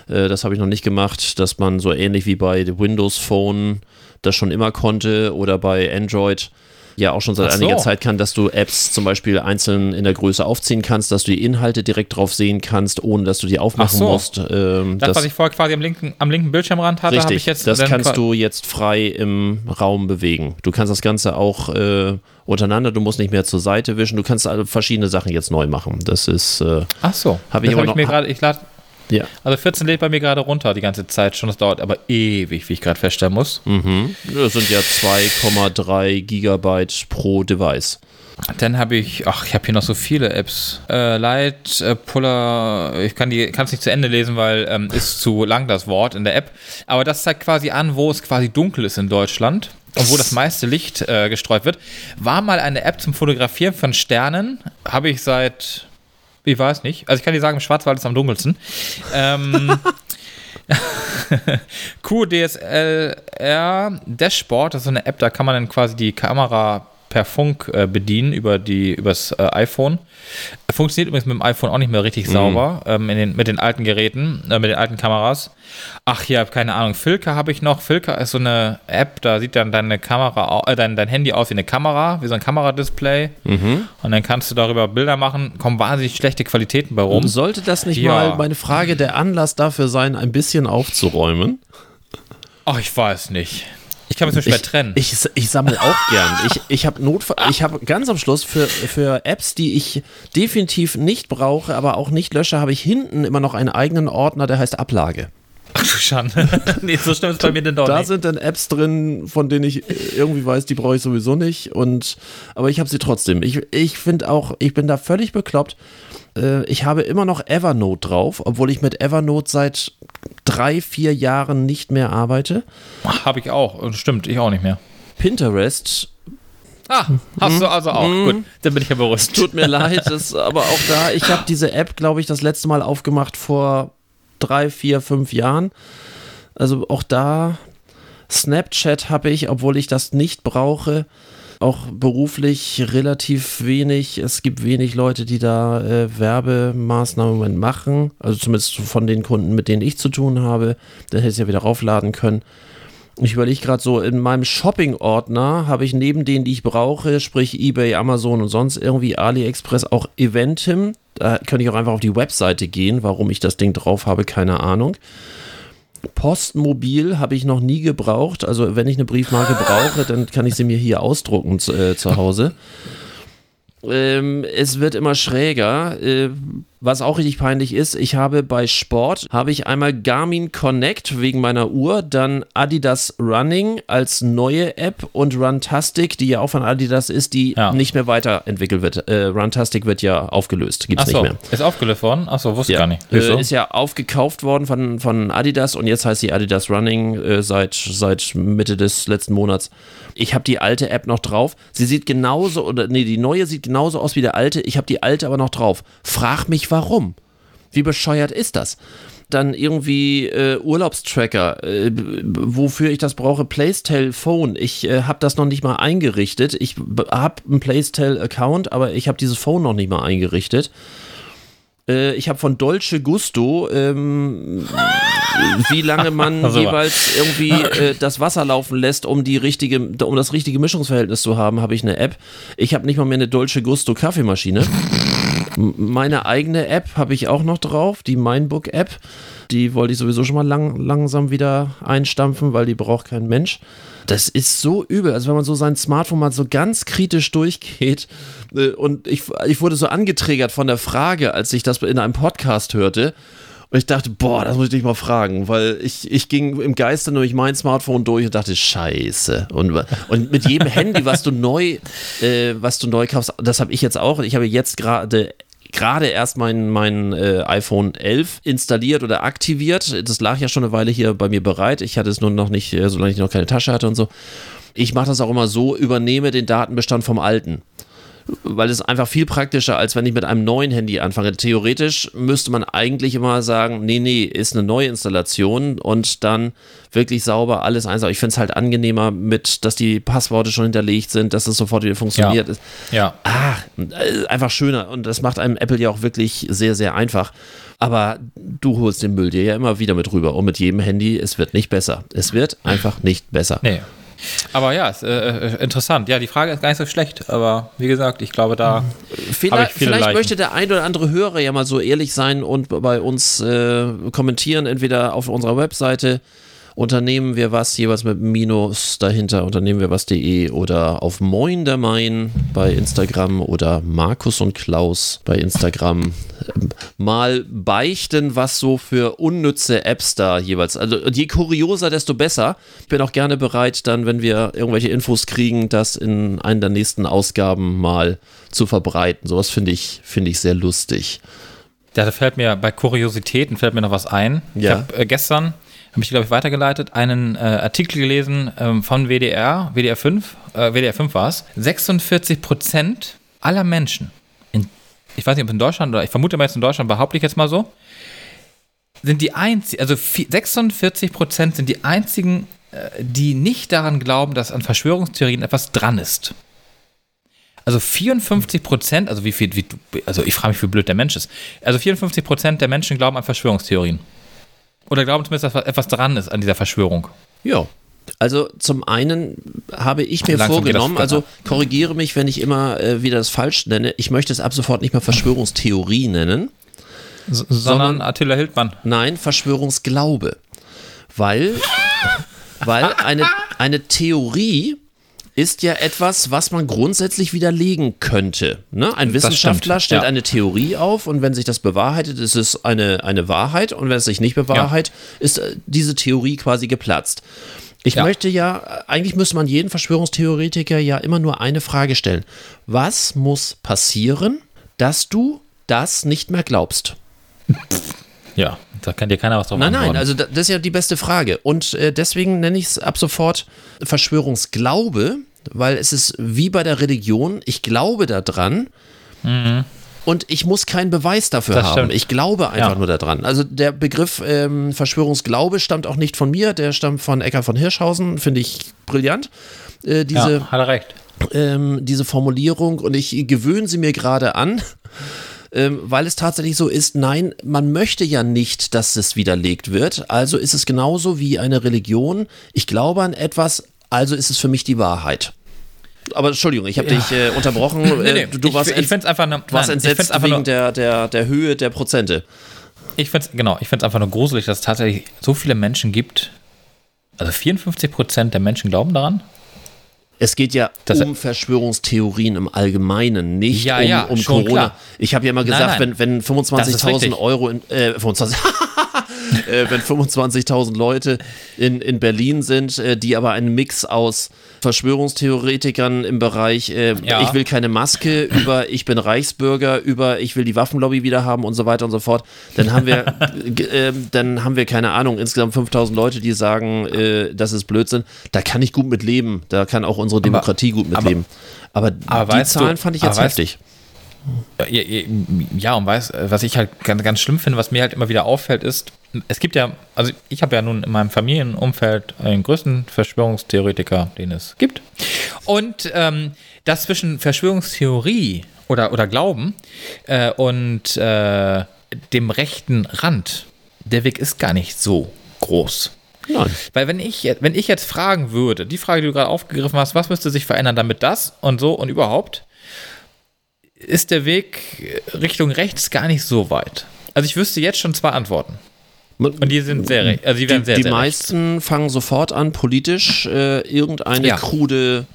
Äh, das habe ich noch nicht gemacht, dass man so ähnlich wie bei Windows Phone das schon immer konnte oder bei Android ja auch schon seit so. einiger Zeit kann, dass du Apps zum Beispiel einzeln in der Größe aufziehen kannst, dass du die Inhalte direkt drauf sehen kannst, ohne dass du die aufmachen so. musst. Ähm, das, das, was ich vorher quasi am linken, am linken Bildschirmrand hatte, habe ich jetzt. Das kannst du jetzt frei im Raum bewegen. Du kannst das Ganze auch äh, untereinander, du musst nicht mehr zur Seite wischen, du kannst verschiedene Sachen jetzt neu machen. Das ist. Äh, Ach so. Habe ich hab. Ich mir grad, ich lade ja. Also 14 lädt bei mir gerade runter die ganze Zeit schon. Das dauert aber ewig, wie ich gerade feststellen muss. Mhm. Das sind ja 2,3 Gigabyte pro Device. Dann habe ich, ach, ich habe hier noch so viele Apps. Äh, Light, äh, Puller, ich kann die, kann es nicht zu Ende lesen, weil ähm, ist zu lang das Wort in der App. Aber das zeigt quasi an, wo es quasi dunkel ist in Deutschland und wo das meiste Licht äh, gestreut wird. War mal eine App zum Fotografieren von Sternen. Habe ich seit ich weiß nicht. Also ich kann dir sagen, im Schwarzwald ist am dunkelsten. Ähm, [LAUGHS] QDSLR Dashboard, das ist so eine App, da kann man dann quasi die Kamera per Funk äh, bedienen über die übers äh, iPhone. Funktioniert übrigens mit dem iPhone auch nicht mehr richtig mhm. sauber ähm, in den, mit den alten Geräten, äh, mit den alten Kameras. Ach ja, keine Ahnung. Filka habe ich noch. Filka ist so eine App, da sieht dann deine Kamera, äh, dein, dein Handy aus wie eine Kamera, wie so ein Kameradisplay. Mhm. Und dann kannst du darüber Bilder machen. Kommen wahnsinnig schlechte Qualitäten bei rum. Sollte das nicht ja. mal meine Frage der Anlass dafür sein, ein bisschen aufzuräumen? Ach, ich weiß nicht. Ich kann mich schwer ich, trennen. Ich, ich sammle auch [LAUGHS] gern. Ich, ich habe Notfall, ich habe ganz am Schluss für, für Apps, die ich definitiv nicht brauche, aber auch nicht lösche, habe ich hinten immer noch einen eigenen Ordner, der heißt Ablage. Ach du Schande. [LAUGHS] nee, so stimmt es bei mir denn doch Da nicht. sind dann Apps drin, von denen ich irgendwie weiß, die brauche ich sowieso nicht. Und, aber ich habe sie trotzdem. Ich, ich finde auch, ich bin da völlig bekloppt. Äh, ich habe immer noch Evernote drauf, obwohl ich mit Evernote seit drei, vier Jahren nicht mehr arbeite. Habe ich auch. Stimmt, ich auch nicht mehr. Pinterest Ah, hast du also auch. Gut, dann bin ich ja beruhigt. Tut mir leid, [LAUGHS] das, aber auch da, ich habe diese App, glaube ich, das letzte Mal aufgemacht vor drei, vier, fünf Jahren. Also auch da, Snapchat habe ich, obwohl ich das nicht brauche, auch beruflich relativ wenig. Es gibt wenig Leute, die da äh, Werbemaßnahmen machen. Also zumindest von den Kunden, mit denen ich zu tun habe. Dann hätte ich es ja wieder raufladen können. Ich überlege gerade so, in meinem Shopping-Ordner habe ich neben denen, die ich brauche, sprich eBay, Amazon und sonst irgendwie AliExpress auch Eventim. Da könnte ich auch einfach auf die Webseite gehen, warum ich das Ding drauf habe, keine Ahnung. Postmobil habe ich noch nie gebraucht. Also wenn ich eine Briefmarke [LAUGHS] brauche, dann kann ich sie mir hier ausdrucken zu, äh, zu Hause. Ähm, es wird immer schräger. Äh, was auch richtig peinlich ist, ich habe bei Sport, habe ich einmal Garmin Connect wegen meiner Uhr, dann Adidas Running als neue App und Runtastic, die ja auch von Adidas ist, die Ja. nicht mehr weiterentwickelt wird. Äh, Runtastic wird ja aufgelöst, gibt es nicht mehr. ist aufgelöst worden? Achso, wusste ich gar nicht. Äh, ist ja aufgekauft worden von, von Adidas und jetzt heißt sie Adidas Running äh, seit, seit Mitte des letzten Monats. Ich habe die alte App noch drauf. Sie sieht genauso, oder nee, die neue sieht genauso aus wie der alte. Ich habe die alte aber noch drauf. Frag mich warum. Wie bescheuert ist das? Dann irgendwie äh, Urlaubstracker, äh, wofür ich das brauche, Playstyle Phone. Ich äh, habe das noch nicht mal eingerichtet. Ich habe einen Playstyle Account, aber ich habe dieses Phone noch nicht mal eingerichtet. Äh, ich habe von Dolce Gusto, ähm, wie lange [LAUGHS] man jeweils irgendwie [LAUGHS] äh, das Wasser laufen lässt, um die richtige, um das richtige Mischungsverhältnis zu haben, habe ich eine App. Ich habe nicht mal mehr eine Dolce Gusto Kaffeemaschine. [LAUGHS] Meine eigene App habe ich auch noch drauf, die Mindbook App. Die wollte ich sowieso schon mal lang, langsam wieder einstampfen, weil die braucht kein Mensch. Das ist so übel. Also wenn man so sein Smartphone mal so ganz kritisch durchgeht äh, und ich, ich wurde so angetriggert von der Frage, als ich das in einem Podcast hörte. Und ich dachte, boah, das muss ich dich mal fragen, weil ich, ich ging im Geiste durch mein Smartphone durch und dachte, scheiße. Und, und mit jedem Handy, was du neu, äh, was du neu kaufst, das habe ich jetzt auch. Ich habe jetzt gerade gerade erst mein, mein äh, iPhone 11 installiert oder aktiviert. Das lag ja schon eine Weile hier bei mir bereit. Ich hatte es nur noch nicht, äh, solange ich noch keine Tasche hatte und so. Ich mache das auch immer so, übernehme den Datenbestand vom alten weil es einfach viel praktischer, als wenn ich mit einem neuen Handy anfange. Theoretisch müsste man eigentlich immer sagen, nee, nee, ist eine Neuinstallation und dann wirklich sauber alles einsaugen. Ich finde es halt angenehmer mit, dass die Passworte schon hinterlegt sind, dass es sofort wieder funktioniert. ja. Ah, äh, einfach schöner und das macht einem Apple ja auch wirklich sehr, sehr einfach. Aber du holst den Müll dir ja immer wieder mit rüber und mit jedem Handy, es wird nicht besser. Es wird einfach nicht besser. Nee. Aber ja, ist, äh, interessant. Ja, die Frage ist gar nicht so schlecht, aber wie gesagt, ich glaube, da Vielleicht, viele vielleicht möchte der ein oder andere Hörer ja mal so ehrlich sein und bei uns äh, kommentieren, entweder auf unserer Webseite unternehmen wir was, jeweils mit Minus dahinter, unternehmen wir was.de oder auf Moin der Main bei Instagram oder Markus und Klaus bei Instagram. Mal beichten, was so für unnütze Apps da jeweils. Also je kurioser, desto besser. Ich bin auch gerne bereit, dann, wenn wir irgendwelche Infos kriegen, das in einer der nächsten Ausgaben mal zu verbreiten. Sowas finde ich, finde ich sehr lustig. Ja, da fällt mir bei Kuriositäten fällt mir noch was ein. Ich Ja. habe äh, gestern, habe ich glaube ich weitergeleitet, einen äh, Artikel gelesen ähm, von WDR, WDR 5, äh, WDR 5 war es. 46 Prozent aller Menschen, in, ich weiß nicht ob in Deutschland oder ich vermute mal jetzt in Deutschland, behaupte ich jetzt mal so, sind die einzigen, also vi- 46 Prozent sind die einzigen, äh, die nicht daran glauben, dass an Verschwörungstheorien etwas dran ist. Also 54 Prozent, also wie viel, wie, also ich frage mich, wie blöd der Mensch ist. Also 54 Prozent der Menschen glauben an Verschwörungstheorien. Oder glauben zumindest, dass etwas dran ist an dieser Verschwörung. Ja. Also zum einen habe ich mir Langsam vorgenommen, also korrigiere mich, wenn ich immer äh, wieder das falsch nenne. Ich möchte es ab sofort nicht mehr Verschwörungstheorie nennen. S sondern Attila Hildmann. Nein, Verschwörungsglaube. Weil, weil eine, eine Theorie ist ja etwas, was man grundsätzlich widerlegen könnte. Ne? Ein Wissenschaftler stellt ja. eine Theorie auf und wenn sich das bewahrheitet, ist es eine, eine Wahrheit und wenn es sich nicht bewahrheitet, ja. ist äh, diese Theorie quasi geplatzt. Ich ja. möchte ja, eigentlich müsste man jeden Verschwörungstheoretiker ja immer nur eine Frage stellen. Was muss passieren, dass du das nicht mehr glaubst? Ja, da kann dir keiner was drauf Nein, antworten. nein, also das ist ja die beste Frage. Und äh, deswegen nenne ich es ab sofort Verschwörungsglaube, weil es ist wie bei der Religion, ich glaube daran. Mhm. Und ich muss keinen Beweis dafür das haben. Stimmt. Ich glaube einfach ja. nur daran. Also der Begriff ähm, Verschwörungsglaube stammt auch nicht von mir, der stammt von Ecker von Hirschhausen, finde ich brillant. Äh, diese, ja, hat er recht. Ähm, diese Formulierung und ich gewöhne sie mir gerade an ähm, weil es tatsächlich so ist, nein, man möchte ja nicht, dass es widerlegt wird. Also ist es genauso wie eine Religion. Ich glaube an etwas, also ist es für mich die Wahrheit. Aber Entschuldigung, ich habe ja. dich äh, unterbrochen. [LAUGHS] nee, nee, du, du, warst, ich, ich einfach ne, warst nein, entsetzt wegen nur, der, der, der Höhe der Prozente. Ich finde es genau, einfach nur gruselig, dass es tatsächlich so viele Menschen gibt. Also 54 Prozent der Menschen glauben daran. Es geht ja das um Verschwörungstheorien im Allgemeinen, nicht ja, um, um Corona. Klar. Ich habe ja mal gesagt, nein, nein. wenn, wenn 25.000 Euro in, äh, 25, [LAUGHS] [LAUGHS] äh, wenn 25.000 Leute in, in Berlin sind, äh, die aber einen Mix aus Verschwörungstheoretikern im Bereich, äh, ja. ich will keine Maske, über ich bin Reichsbürger, über ich will die Waffenlobby wieder haben und so weiter und so fort, dann haben wir, [LAUGHS] äh, dann haben wir keine Ahnung, insgesamt 5000 Leute, die sagen, äh, das ist Blödsinn. Da kann ich gut mit leben, da kann auch unsere Demokratie aber, gut mit leben. Aber, aber die Zahlen du, fand ich jetzt heftig. Ja, ja, und weiß, was ich halt ganz, ganz schlimm finde, was mir halt immer wieder auffällt, ist, es gibt ja, also ich habe ja nun in meinem Familienumfeld den größten Verschwörungstheoretiker, den es gibt. Und ähm, das zwischen Verschwörungstheorie oder, oder Glauben äh, und äh, dem rechten Rand, der Weg ist gar nicht so groß. Nein. Weil wenn ich, wenn ich jetzt fragen würde, die Frage, die du gerade aufgegriffen hast, was müsste sich verändern, damit das und so und überhaupt, ist der Weg Richtung rechts gar nicht so weit. Also ich wüsste jetzt schon zwei Antworten. Und die sind sehr, also die werden die, sehr, die sehr meisten rechts. fangen sofort an, politisch äh, irgendeine ja. krude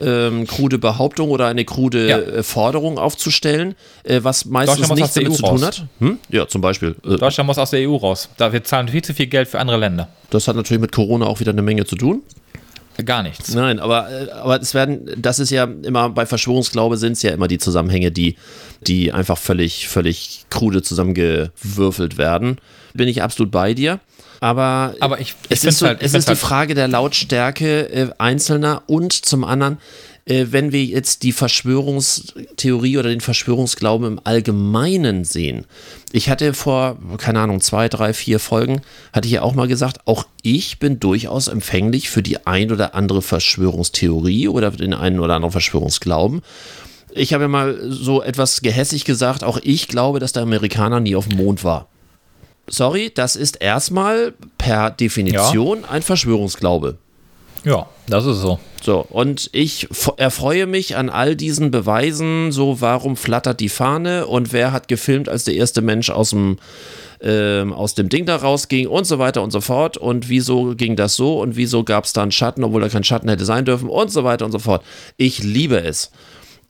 ähm, krude Behauptung oder eine krude ja. äh, Forderung aufzustellen, äh, was meistens nichts damit zu tun hat. Hm? Ja, zum Beispiel. Äh, Deutschland muss aus der EU raus. Da wir zahlen viel zu viel Geld für andere Länder. Das hat natürlich mit Corona auch wieder eine Menge zu tun. Gar nichts. Nein, aber, äh, aber es werden, das ist ja immer, bei Verschwörungsglaube sind es ja immer die Zusammenhänge, die, die einfach völlig, völlig krude zusammengewürfelt werden. Bin ich absolut bei dir. Aber, aber ich, ich es ist, so, halt, es ist halt die Frage der Lautstärke äh, Einzelner und zum anderen, äh, wenn wir jetzt die Verschwörungstheorie oder den Verschwörungsglauben im Allgemeinen sehen. Ich hatte vor, keine Ahnung, zwei, drei, vier Folgen, hatte ich ja auch mal gesagt, auch ich bin durchaus empfänglich für die ein oder andere Verschwörungstheorie oder den einen oder anderen Verschwörungsglauben. Ich habe ja mal so etwas gehässig gesagt, auch ich glaube, dass der Amerikaner nie auf dem Mond war. Sorry, das ist erstmal per Definition ja. ein Verschwörungsglaube. Ja, das ist so. So, und ich erfreue mich an all diesen Beweisen, so warum flattert die Fahne und wer hat gefilmt, als der erste Mensch aus dem, äh, aus dem Ding da rausging und so weiter und so fort und wieso ging das so und wieso gab es da einen Schatten, obwohl da kein Schatten hätte sein dürfen und so weiter und so fort. Ich liebe es.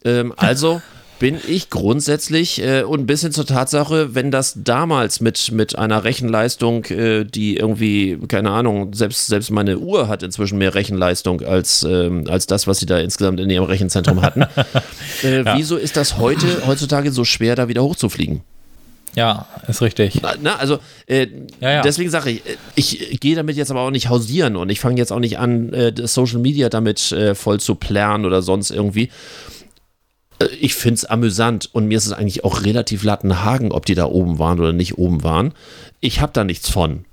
Ähm, also bin ich grundsätzlich äh, und ein bisschen zur Tatsache, wenn das damals mit, mit einer Rechenleistung, äh, die irgendwie, keine Ahnung, selbst, selbst meine Uhr hat inzwischen mehr Rechenleistung als, ähm, als das, was sie da insgesamt in ihrem Rechenzentrum hatten. [LAUGHS] äh, ja. Wieso ist das heute, heutzutage so schwer, da wieder hochzufliegen? Ja, ist richtig. Na, na, also äh, ja, ja. deswegen sage ich, ich gehe damit jetzt aber auch nicht hausieren und ich fange jetzt auch nicht an, äh, Social Media damit äh, voll zu plären oder sonst irgendwie. Äh, ich finde es amüsant und mir ist es eigentlich auch relativ Lattenhagen, ob die da oben waren oder nicht oben waren. Ich habe da nichts von.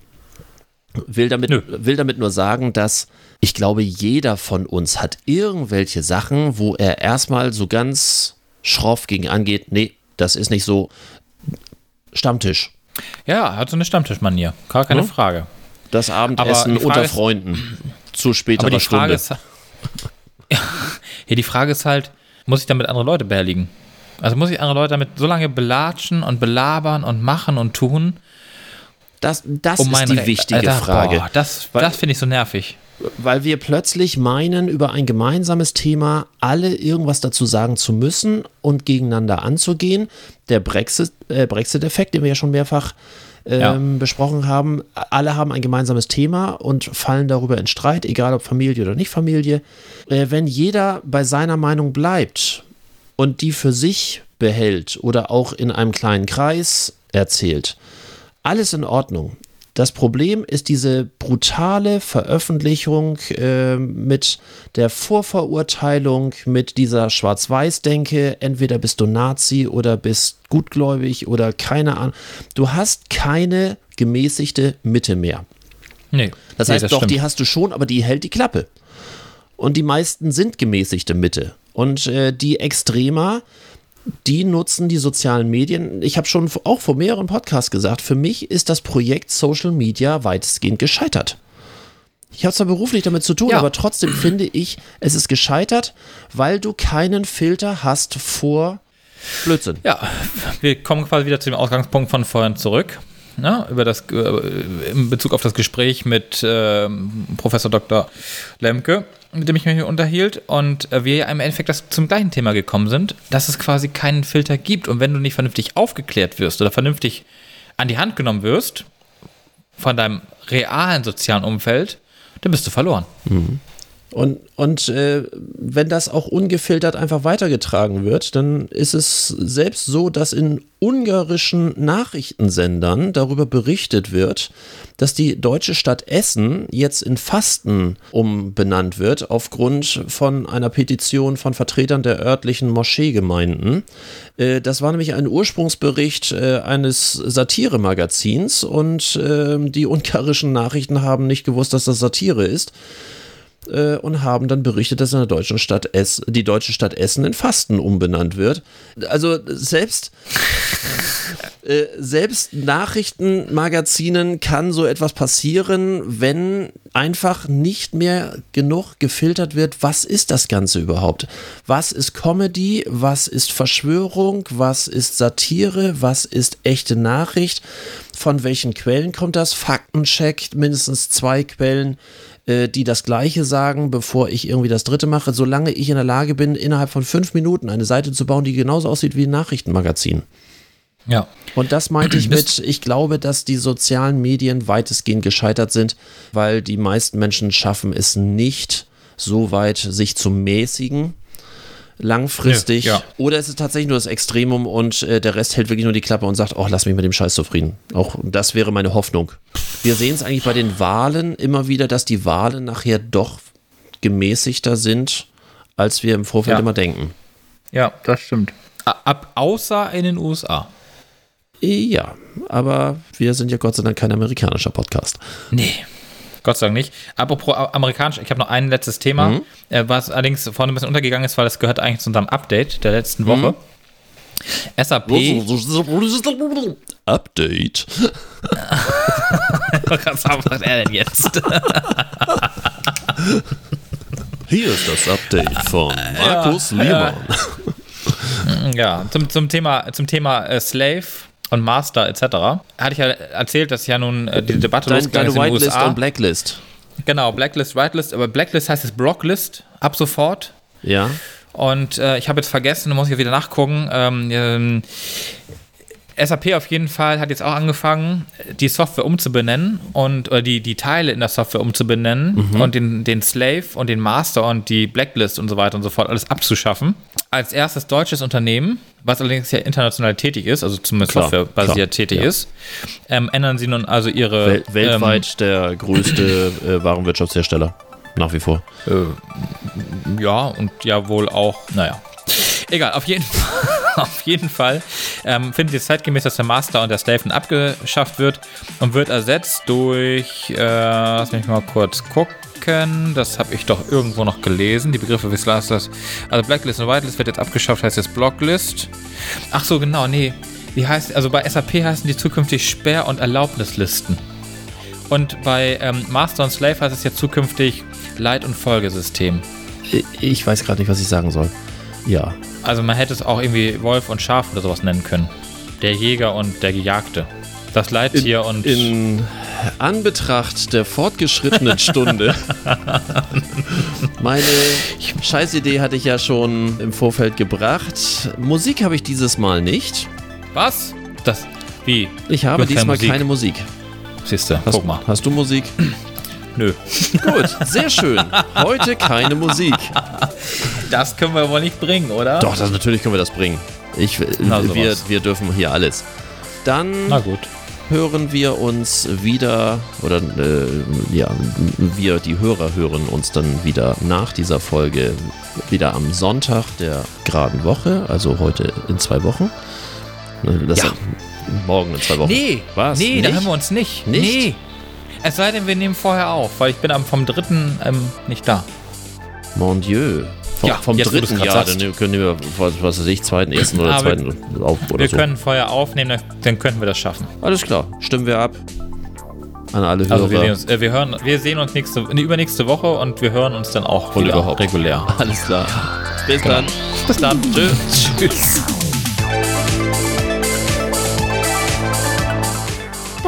Will damit, will damit nur sagen, dass ich glaube, jeder von uns hat irgendwelche Sachen, wo er erstmal so ganz schroff gegen angeht. Nee, das ist nicht so. Stammtisch. Ja, er hat so eine Stammtischmanier. Gar keine ja? Frage. Das Abendessen unter ist, Freunden. Zu späterer aber die Frage Stunde. Ist, [LAUGHS] ja, die Frage ist halt, muss ich damit andere Leute behelligen? Also muss ich andere Leute damit so lange belatschen und belabern und machen und tun, Das, das um ist die Re wichtige Alter, Frage. Boah, das das finde ich so nervig. Weil wir plötzlich meinen, über ein gemeinsames Thema alle irgendwas dazu sagen zu müssen und gegeneinander anzugehen. Der Brexit-Effekt, äh, Brexit den wir ja schon mehrfach ähm, ja. besprochen haben, alle haben ein gemeinsames Thema und fallen darüber in Streit, egal ob Familie oder nicht Familie. Äh, wenn jeder bei seiner Meinung bleibt und die für sich behält oder auch in einem kleinen Kreis erzählt, alles in Ordnung. Das Problem ist diese brutale Veröffentlichung äh, mit der Vorverurteilung, mit dieser Schwarz-Weiß-Denke, entweder bist du Nazi oder bist gutgläubig oder keine Ahnung. Du hast keine gemäßigte Mitte mehr. Nee. Das heißt nee, das doch, stimmt. die hast du schon, aber die hält die Klappe. Und die meisten sind gemäßigte Mitte. Und äh, die Extremer, die nutzen die sozialen Medien. Ich habe schon auch vor mehreren Podcasts gesagt, für mich ist das Projekt Social Media weitestgehend gescheitert. Ich habe zwar beruflich damit zu tun, ja. aber trotzdem finde ich, es ist gescheitert, weil du keinen Filter hast vor Blödsinn. Ja, wir kommen quasi wieder zu dem Ausgangspunkt von vorhin zurück. Ne, über das, äh, in Bezug auf das Gespräch mit äh, Professor Dr. Lemke mit dem ich mich hier unterhielt und äh, wir ja im Endeffekt das zum gleichen Thema gekommen sind, dass es quasi keinen Filter gibt und wenn du nicht vernünftig aufgeklärt wirst oder vernünftig an die Hand genommen wirst von deinem realen sozialen Umfeld, dann bist du verloren. Mhm. Und, und äh, wenn das auch ungefiltert einfach weitergetragen wird, dann ist es selbst so, dass in ungarischen Nachrichtensendern darüber berichtet wird, dass die deutsche Stadt Essen jetzt in Fasten umbenannt wird aufgrund von einer Petition von Vertretern der örtlichen Moscheegemeinden. Äh, das war nämlich ein Ursprungsbericht äh, eines Satiremagazins und äh, die ungarischen Nachrichten haben nicht gewusst, dass das Satire ist äh, und haben dann berichtet, dass in der deutschen Stadt es, die deutsche Stadt Essen in Fasten umbenannt wird. Also selbst, [LAUGHS] äh, selbst Nachrichtenmagazinen kann so etwas passieren, wenn einfach nicht mehr genug gefiltert wird, was ist das Ganze überhaupt? Was ist Comedy? Was ist Verschwörung? Was ist Satire? Was ist echte Nachricht? Von welchen Quellen kommt das? Faktencheck, mindestens zwei Quellen äh, die das Gleiche sagen, bevor ich irgendwie das Dritte mache, solange ich in der Lage bin, innerhalb von fünf Minuten eine Seite zu bauen, die genauso aussieht wie ein Nachrichtenmagazin. Ja. Und das meinte ich [CLEARS THROAT] mit, ich glaube, dass die sozialen Medien weitestgehend gescheitert sind, weil die meisten Menschen schaffen es nicht, so weit sich zu mäßigen langfristig. Ja, ja. Oder ist es tatsächlich nur das Extremum und äh, der Rest hält wirklich nur die Klappe und sagt, oh, lass mich mit dem Scheiß zufrieden. Auch das wäre meine Hoffnung. Wir sehen es eigentlich bei den Wahlen immer wieder, dass die Wahlen nachher doch gemäßigter sind, als wir im Vorfeld ja. immer denken. Ja, das stimmt. Ab, außer in den USA. Ja, aber wir sind ja Gott sei Dank kein amerikanischer Podcast. Nee. Gott sei Dank nicht. Apropos amerikanisch, ich habe noch ein letztes Thema, mhm. Äh, was allerdings vorne ein bisschen untergegangen ist, weil das gehört eigentlich zu unserem Update der letzten Woche. Mhm. SAP. Update. was macht er denn jetzt? Hier ist das Update von Markus ja, Lehmann. Ja, zum, zum Thema, zum Thema äh, Slave und Master etc. Hatte ich ja erzählt, dass ja nun äh, die Debatte Dein, losgegangen ist in Whitelist USA. und Blacklist. Genau, Blacklist, Whitelist, aber Blacklist heißt jetzt Blocklist ab sofort. Ja. Und äh, ich habe jetzt vergessen, da muss ich wieder nachgucken. Ähm, ähm, SAP auf jeden Fall hat jetzt auch angefangen, die Software umzubenennen und oder die, die Teile in der Software umzubenennen mhm. und den, den Slave und den Master und die Blacklist und so weiter und so fort alles abzuschaffen. Als erstes deutsches Unternehmen, was allerdings ja international tätig ist, also zumindest softwarebasiert tätig ja. ist, ähm, ändern sie nun also ihre. Wel weltweit ähm, der größte äh, Warenwirtschaftshersteller. Nach wie vor. Äh, ja, und ja wohl auch, naja. Egal, auf jeden [LAUGHS] Fall. [LAUGHS] auf jeden Fall ähm, findet es zeitgemäß, dass der Master und der Slaven abgeschafft wird und wird ersetzt durch, äh, lass mich mal kurz gucken, das habe ich doch irgendwo noch gelesen, die Begriffe, wie das, also Blacklist und Whitelist wird jetzt abgeschafft, heißt jetzt Blocklist. Ach so, genau, nee, wie heißt, also bei SAP heißen die zukünftig Sperr- und Erlaubnislisten. Und bei ähm, Master und Slave heißt es jetzt zukünftig Leit- und Folgesystem. Ich weiß gerade nicht, was ich sagen soll. Ja. Also man hätte es auch irgendwie Wolf und Schaf oder sowas nennen können. Der Jäger und der Gejagte. Das Leittier in, und. In Anbetracht der fortgeschrittenen Stunde. [LAUGHS] meine Scheißidee hatte ich ja schon im Vorfeld gebracht. Musik habe ich dieses Mal nicht. Was? Das. Wie? Ich habe diesmal Musik. keine Musik. Siehst du, guck mal. Hast du Musik? Nö. Gut, sehr schön. Heute keine Musik. Das können wir wohl nicht bringen, oder? Doch, das, natürlich können wir das bringen. Ich, Na, wir, wir dürfen hier alles. Dann hören wir uns wieder, oder äh, ja, wir, die Hörer, hören uns dann wieder nach dieser Folge wieder am Sonntag der geraden Woche, also heute in zwei Wochen. Das ja. Morgen in zwei Wochen. Nee, Was? Nee, nicht? da haben wir uns nicht. Nicht? Nee. Es sei denn, wir nehmen vorher auf, weil ich bin am, vom dritten ähm, nicht da. Mon Dieu. Vom, ja, vom dritten Jahr, dann können wir, was, was weiß ich, zweiten, ersten oder Aber zweiten auf oder Wir so. können vorher aufnehmen, dann könnten wir das schaffen. Alles klar, stimmen wir ab. An alle also Hörer. Wir sehen, uns, äh, wir, hören, wir sehen uns nächste, nee, übernächste Woche und wir hören uns dann auch und wieder überhaupt. regulär. Alles klar. Bis genau. dann. Bis dann. [LAUGHS] Tschüss. Tschüss.